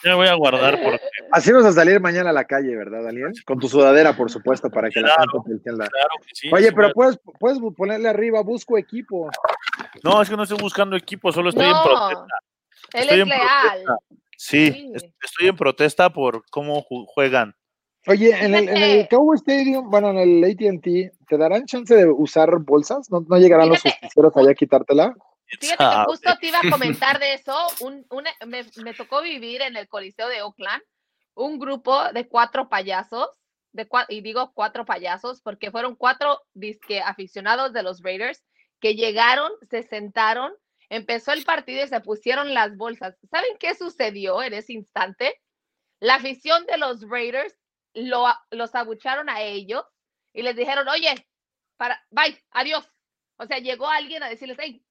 Ya me voy a guardar porque, Así vas a salir mañana a la calle, ¿verdad, Daniel? Con tu sudadera, por supuesto, para que la Claro. gente te entienda. claro que sí. Oye, pero puedes, puedes ponerle arriba, busco equipo. No, es que no estoy buscando equipo, solo estoy en No, protesta. él Estoy es en leal. Sí, Sí. es- estoy en protesta por cómo ju- juegan. Oye, en el, en el. Cowboy Stadium, bueno, en el AT&T, ¿te darán chance de usar bolsas? ¿No, no llegarán los Fíjate. justicieros allá a quitártela? Fíjate que justo te iba a comentar de eso. Un, una- me, me tocó vivir en el Coliseo de Oakland un grupo de cuatro payasos, de cua- y digo cuatro payasos porque fueron cuatro disque aficionados de los Raiders que llegaron, se sentaron, empezó el partido y se pusieron las bolsas. ¿Saben qué sucedió en ese instante? La afición de los Raiders lo, los abucharon a ellos y les dijeron, oye, para, bye, adiós. O sea, llegó alguien a decirles, hey,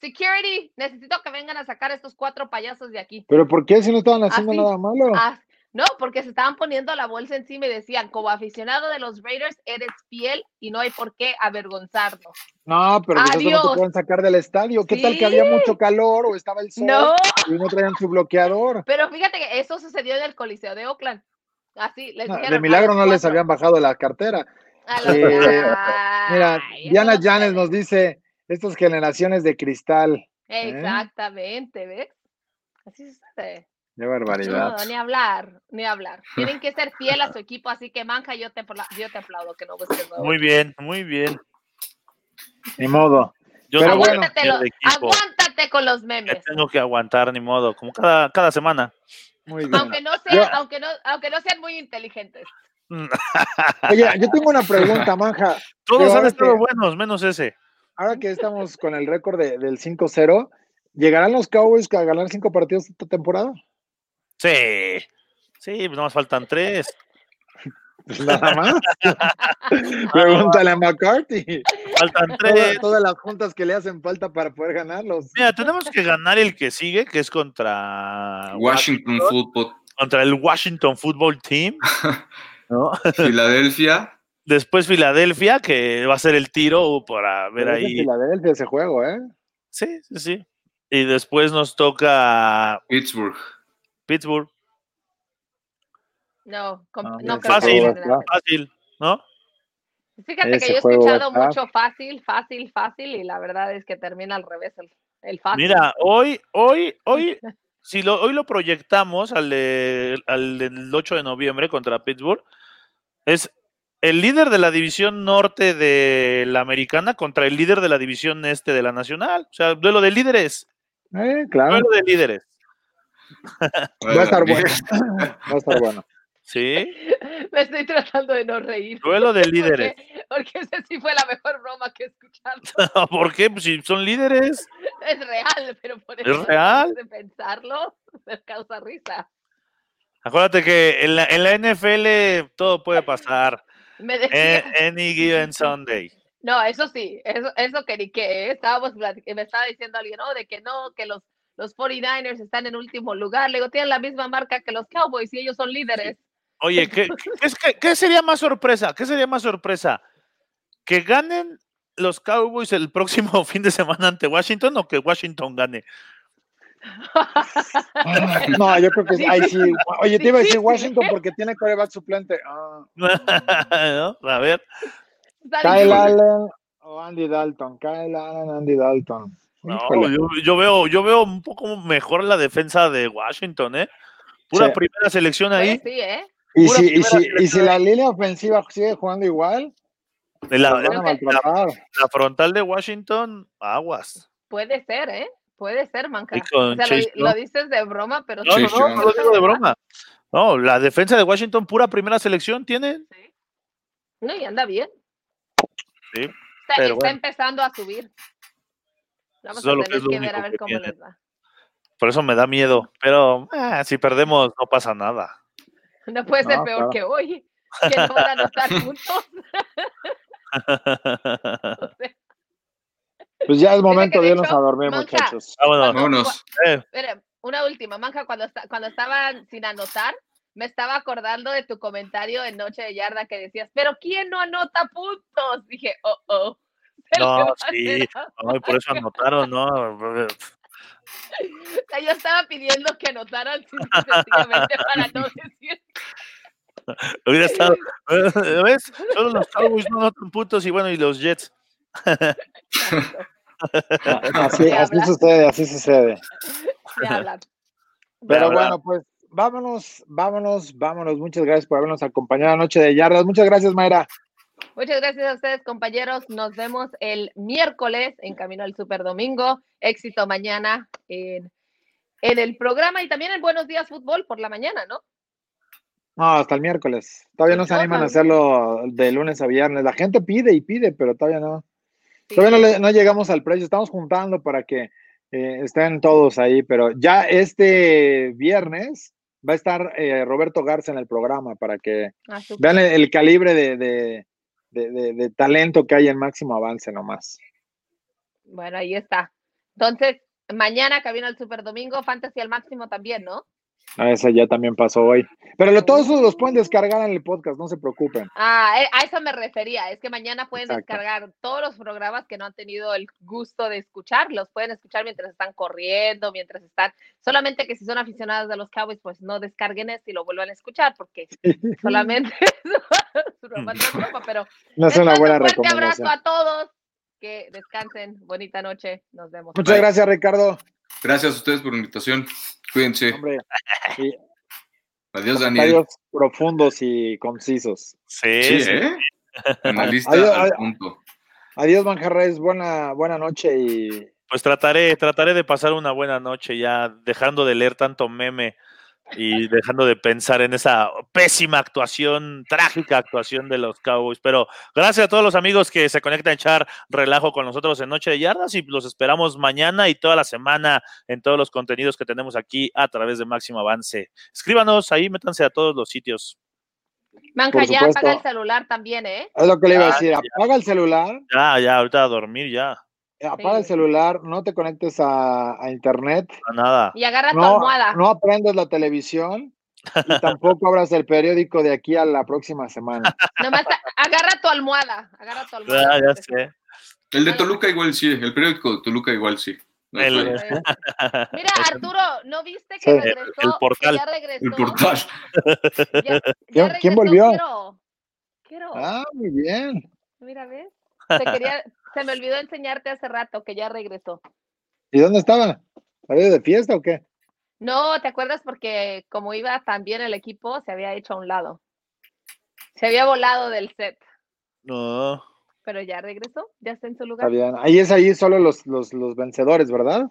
security, necesito que vengan a sacar a estos cuatro payasos de aquí. ¿Pero por qué si no estaban haciendo Así. nada malo? No, porque se estaban poniendo la bolsa encima y decían, como aficionado de los Raiders, eres fiel y no hay por qué avergonzarnos. No, pero pues eso no Adiós. te pueden sacar del estadio. ¿Qué tal que había mucho calor o estaba el sol No, y no traían su bloqueador? pero fíjate que eso sucedió en el Coliseo de Oakland. Así, les No, dijeron de milagro no les habían bajado la cartera. Eh, Mira, Diana no puede. nos dice, estas generaciones de cristal. Exactamente, ¿ves? Así sucede. Qué barbaridad. No, ni hablar, ni hablar. Tienen que ser fiel a su equipo, así que Manja, yo te, yo te aplaudo que no busques nuevo. Muy bien, muy bien. Ni modo. Yo Pero no bueno. aguántate con los que memes. tengo que aguantar, ni modo, como cada, cada semana. Muy bien. Aunque no, sea, Yo- aunque, no, aunque no sean muy inteligentes. Oye, yo tengo una pregunta, Manja. Todos han estado que- buenos, menos ese. Ahora que estamos con el récord de- del 5-0, ¿llegarán los Cowboys a ganar cinco partidos esta temporada? Sí. Sí, pues nomás faltan tres. Nada más. Pregúntale a McCarthy. Faltan tres. todas las juntas que le hacen falta para poder ganarlos. Mira, tenemos que ganar el que sigue, que es contra Washington Football, contra el Washington Football Team. ¿no? Filadelfia. Después Filadelfia, que va a ser el tiro para ver Pero es en ahí. Filadelfia ese juego, ¿eh? Sí, sí, sí. Y después nos toca Pittsburgh. Pittsburgh. No, No, creo que. Fácil, ¿no? Fíjate ese que yo he escuchado mucho fácil, fácil, fácil, y la verdad es que termina al revés el, el fácil. Mira, hoy, hoy, hoy, si lo, hoy lo proyectamos al, de- al del 8 de noviembre contra Pittsburgh, es el líder de la división norte de la americana contra el líder de la división este de la nacional. O sea, duelo de líderes. Eh, claro. Duelo de líderes. Va a estar bueno. Va a estar bueno. Sí, Me estoy tratando de no reír. duelo de líderes. Porque, porque esa sí fue la mejor broma que he escuchado. ¿Por qué? Pues si son líderes. Es real, pero por eso real? de pensarlo me causa risa. Acuérdate que en la, en la NFL todo puede pasar. Me decía, any given Sunday. no, eso sí, eso, eso que ni que ¿eh? estábamos me estaba diciendo alguien, no, de que no, que los, los 49ers están en último lugar. Le digo, tienen la misma marca que los Cowboys y ellos son líderes. Oye, ¿qué, qué, qué sería más sorpresa? ¿Qué sería más sorpresa? ¿Que ganen los Cowboys el próximo fin de semana ante Washington o que Washington gane? No, yo creo que sí. Ay, sí. Oye, te iba a decir Washington ¿eh? porque tiene coreback suplente. Ah, ¿No? A ver, Kyle. Allen o Andy Dalton. Kyle Allen, Andy Dalton. No, yo, yo veo, yo veo un poco mejor la defensa de Washington, ¿eh? Pura Sí. primera selección Pues ahí. sí, ¿eh? Y si, y, si, y si la línea ofensiva sigue jugando igual, De la, la- la frontal de Washington, aguas. Puede ser, ¿eh? Puede ser, Manca. O sea, lo, dices de broma, pero... No, no, no, lo digo de broma. No, la defensa de Washington, pura primera selección, tienen. Sí. No, y anda bien. Sí, Está, pero está bueno. empezando a subir. Vamos Solo a tener es lo que ver a ver cómo les va. Por eso me da miedo. Pero ah, si perdemos, no pasa nada. No puede ser No, peor claro. que hoy, que no van a anotar puntos. O sea, Pues ya es momento de irnos a dormir, Manca, muchachos. Vámonos. Vámonos. Eh, espera, una última, Manja, cuando, cuando estaban sin anotar, me estaba acordando de tu comentario en Noche de Yarda que decías, pero ¿quién no anota puntos? Dije, oh, oh. No, sí. por eso anotaron, ¿no? Yo estaba pidiendo que anotaran sencillamente para no decir Hubiera estado. ¿Ves? Solo los Cowboys no anotan puntos y bueno, y los Jets. Así, así sucede, así sucede. Pero bueno, pues vámonos, vámonos, vámonos. Muchas gracias por habernos acompañado Noche de Yardas. Muchas gracias, Mayra. Muchas gracias a ustedes, compañeros. Nos vemos el miércoles en Camino al Super Domingo. Éxito mañana en, en el programa y también en Buenos Días Fútbol por la mañana, ¿no? No, hasta el miércoles. Todavía no se animan a hacerlo de lunes a viernes. La gente pide y pide, pero todavía no. Sí. Todavía no, le- no llegamos al precio. Estamos juntando para que eh, estén todos ahí, pero ya este viernes va a estar eh, Roberto Garza en el programa para que Ah, vean el, el calibre de, de- de- de- de talento que hay en máximo avance nomás. Bueno, ahí está. Entonces, mañana Camino al Super Domingo, Fantasy al máximo también, ¿no? Ah, esa ya también pasó hoy. Pero lo, todos los pueden descargar en el podcast, no se preocupen. Ah, eh, a eso me refería. Es que mañana pueden Exacto. descargar todos los programas que no han tenido el gusto de escuchar. Los pueden escuchar mientras están corriendo, mientras están. Solamente que si son aficionados de los Cowboys, pues no descarguen este y lo vuelvan a escuchar, porque solamente pero No es una buena un fuerte abrazo recomendación. a todos. Que descansen. Bonita noche. Nos vemos. Muchas Bye. gracias, Ricardo. Gracias a ustedes por la invitación. Cuídense. Hombre, Adiós, Daniel. comentarios profundos y concisos. Sí, Sí, sí. ¿eh? Analista Adiós, al adiós. punto. Adiós, Manjarres. Buena, buena noche y Pues trataré, trataré de pasar una buena noche ya, dejando de leer tanto meme y dejando de pensar en esa pésima actuación, trágica actuación de los Cowboys. Pero gracias a todos los amigos que se conectan a echar relajo con nosotros en Noche de Yardas y los esperamos mañana y toda la semana en todos los contenidos que tenemos aquí a través de Máximo Avance. Escríbanos ahí, métanse a todos los sitios. Manja, ya apaga el celular también, ¿eh? es lo que le iba a Ya, decir. Apaga el celular, Ya, ya, ahorita a dormir ya. Eh, apaga el Sí. celular, no te conectes a, a internet, para nada. Y agarra tu no, almohada. no aprendas la televisión y tampoco abras el periódico de aquí a la próxima semana. Nomás a- agarra tu almohada. Agarra tu almohada. Ya, ya sé. El de Toluca igual sí, el periódico de Toluca igual sí. No El- falla. Mira, Arturo, ¿no viste que Sí. regresó? El portal. Que ya regresó. El portal. Ya- ya ¿Quién- regresó, quién volvió? Quiero. Quiero. Ah, muy bien. Mira, ¿ves? Te quería, se me olvidó enseñarte hace rato que ya regresó. ¿Y dónde estaba? ¿Había de fiesta o qué? No, ¿te acuerdas? Porque como iba tan bien el equipo, se había hecho a un lado. Se había volado del set, No. pero ya regresó, ya está en su lugar. bien. Ahí es ahí solo los, los, los vencedores, ¿verdad?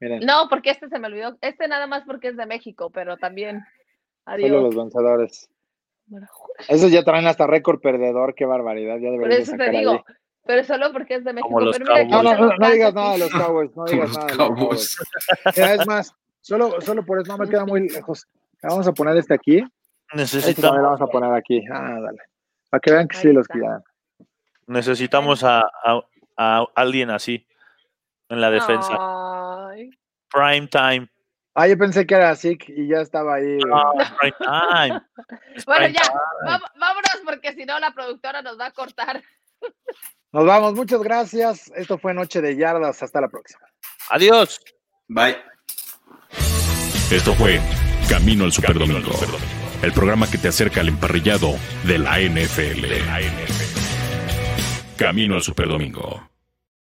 Miren, No, porque este se me olvidó. Este nada más porque es de México, pero también. solo Adiós. los vencedores. Bueno, Esos ya traen hasta récord perdedor, qué barbaridad. Ya Por eso te digo, ahí. Pero solo porque es de México. los pero mira, aquí No, no, digas nada de los Cowboys, no digas nada de los Cowboys. Es más, solo, solo por eso no me queda muy lejos. Vamos a poner este aquí. Este también lo Necesitamos, vamos a poner aquí. Ah, dale. Para que vean que sí los cuidan. necesitamos a, a- a alguien así en la defensa. Ay. Prime time. Ah, yo pensé que era Zeke y ya estaba ahí. Ah, prime time. Es Bueno, prime ya, time. vámonos porque si no la productora nos va a cortar. Nos vamos, muchas gracias. Esto fue Noche de Yardas. Hasta la próxima. Adiós. Bye. Esto fue Camino al Superdomingo, el programa que te acerca al emparrillado de la NFL. Camino al Superdomingo.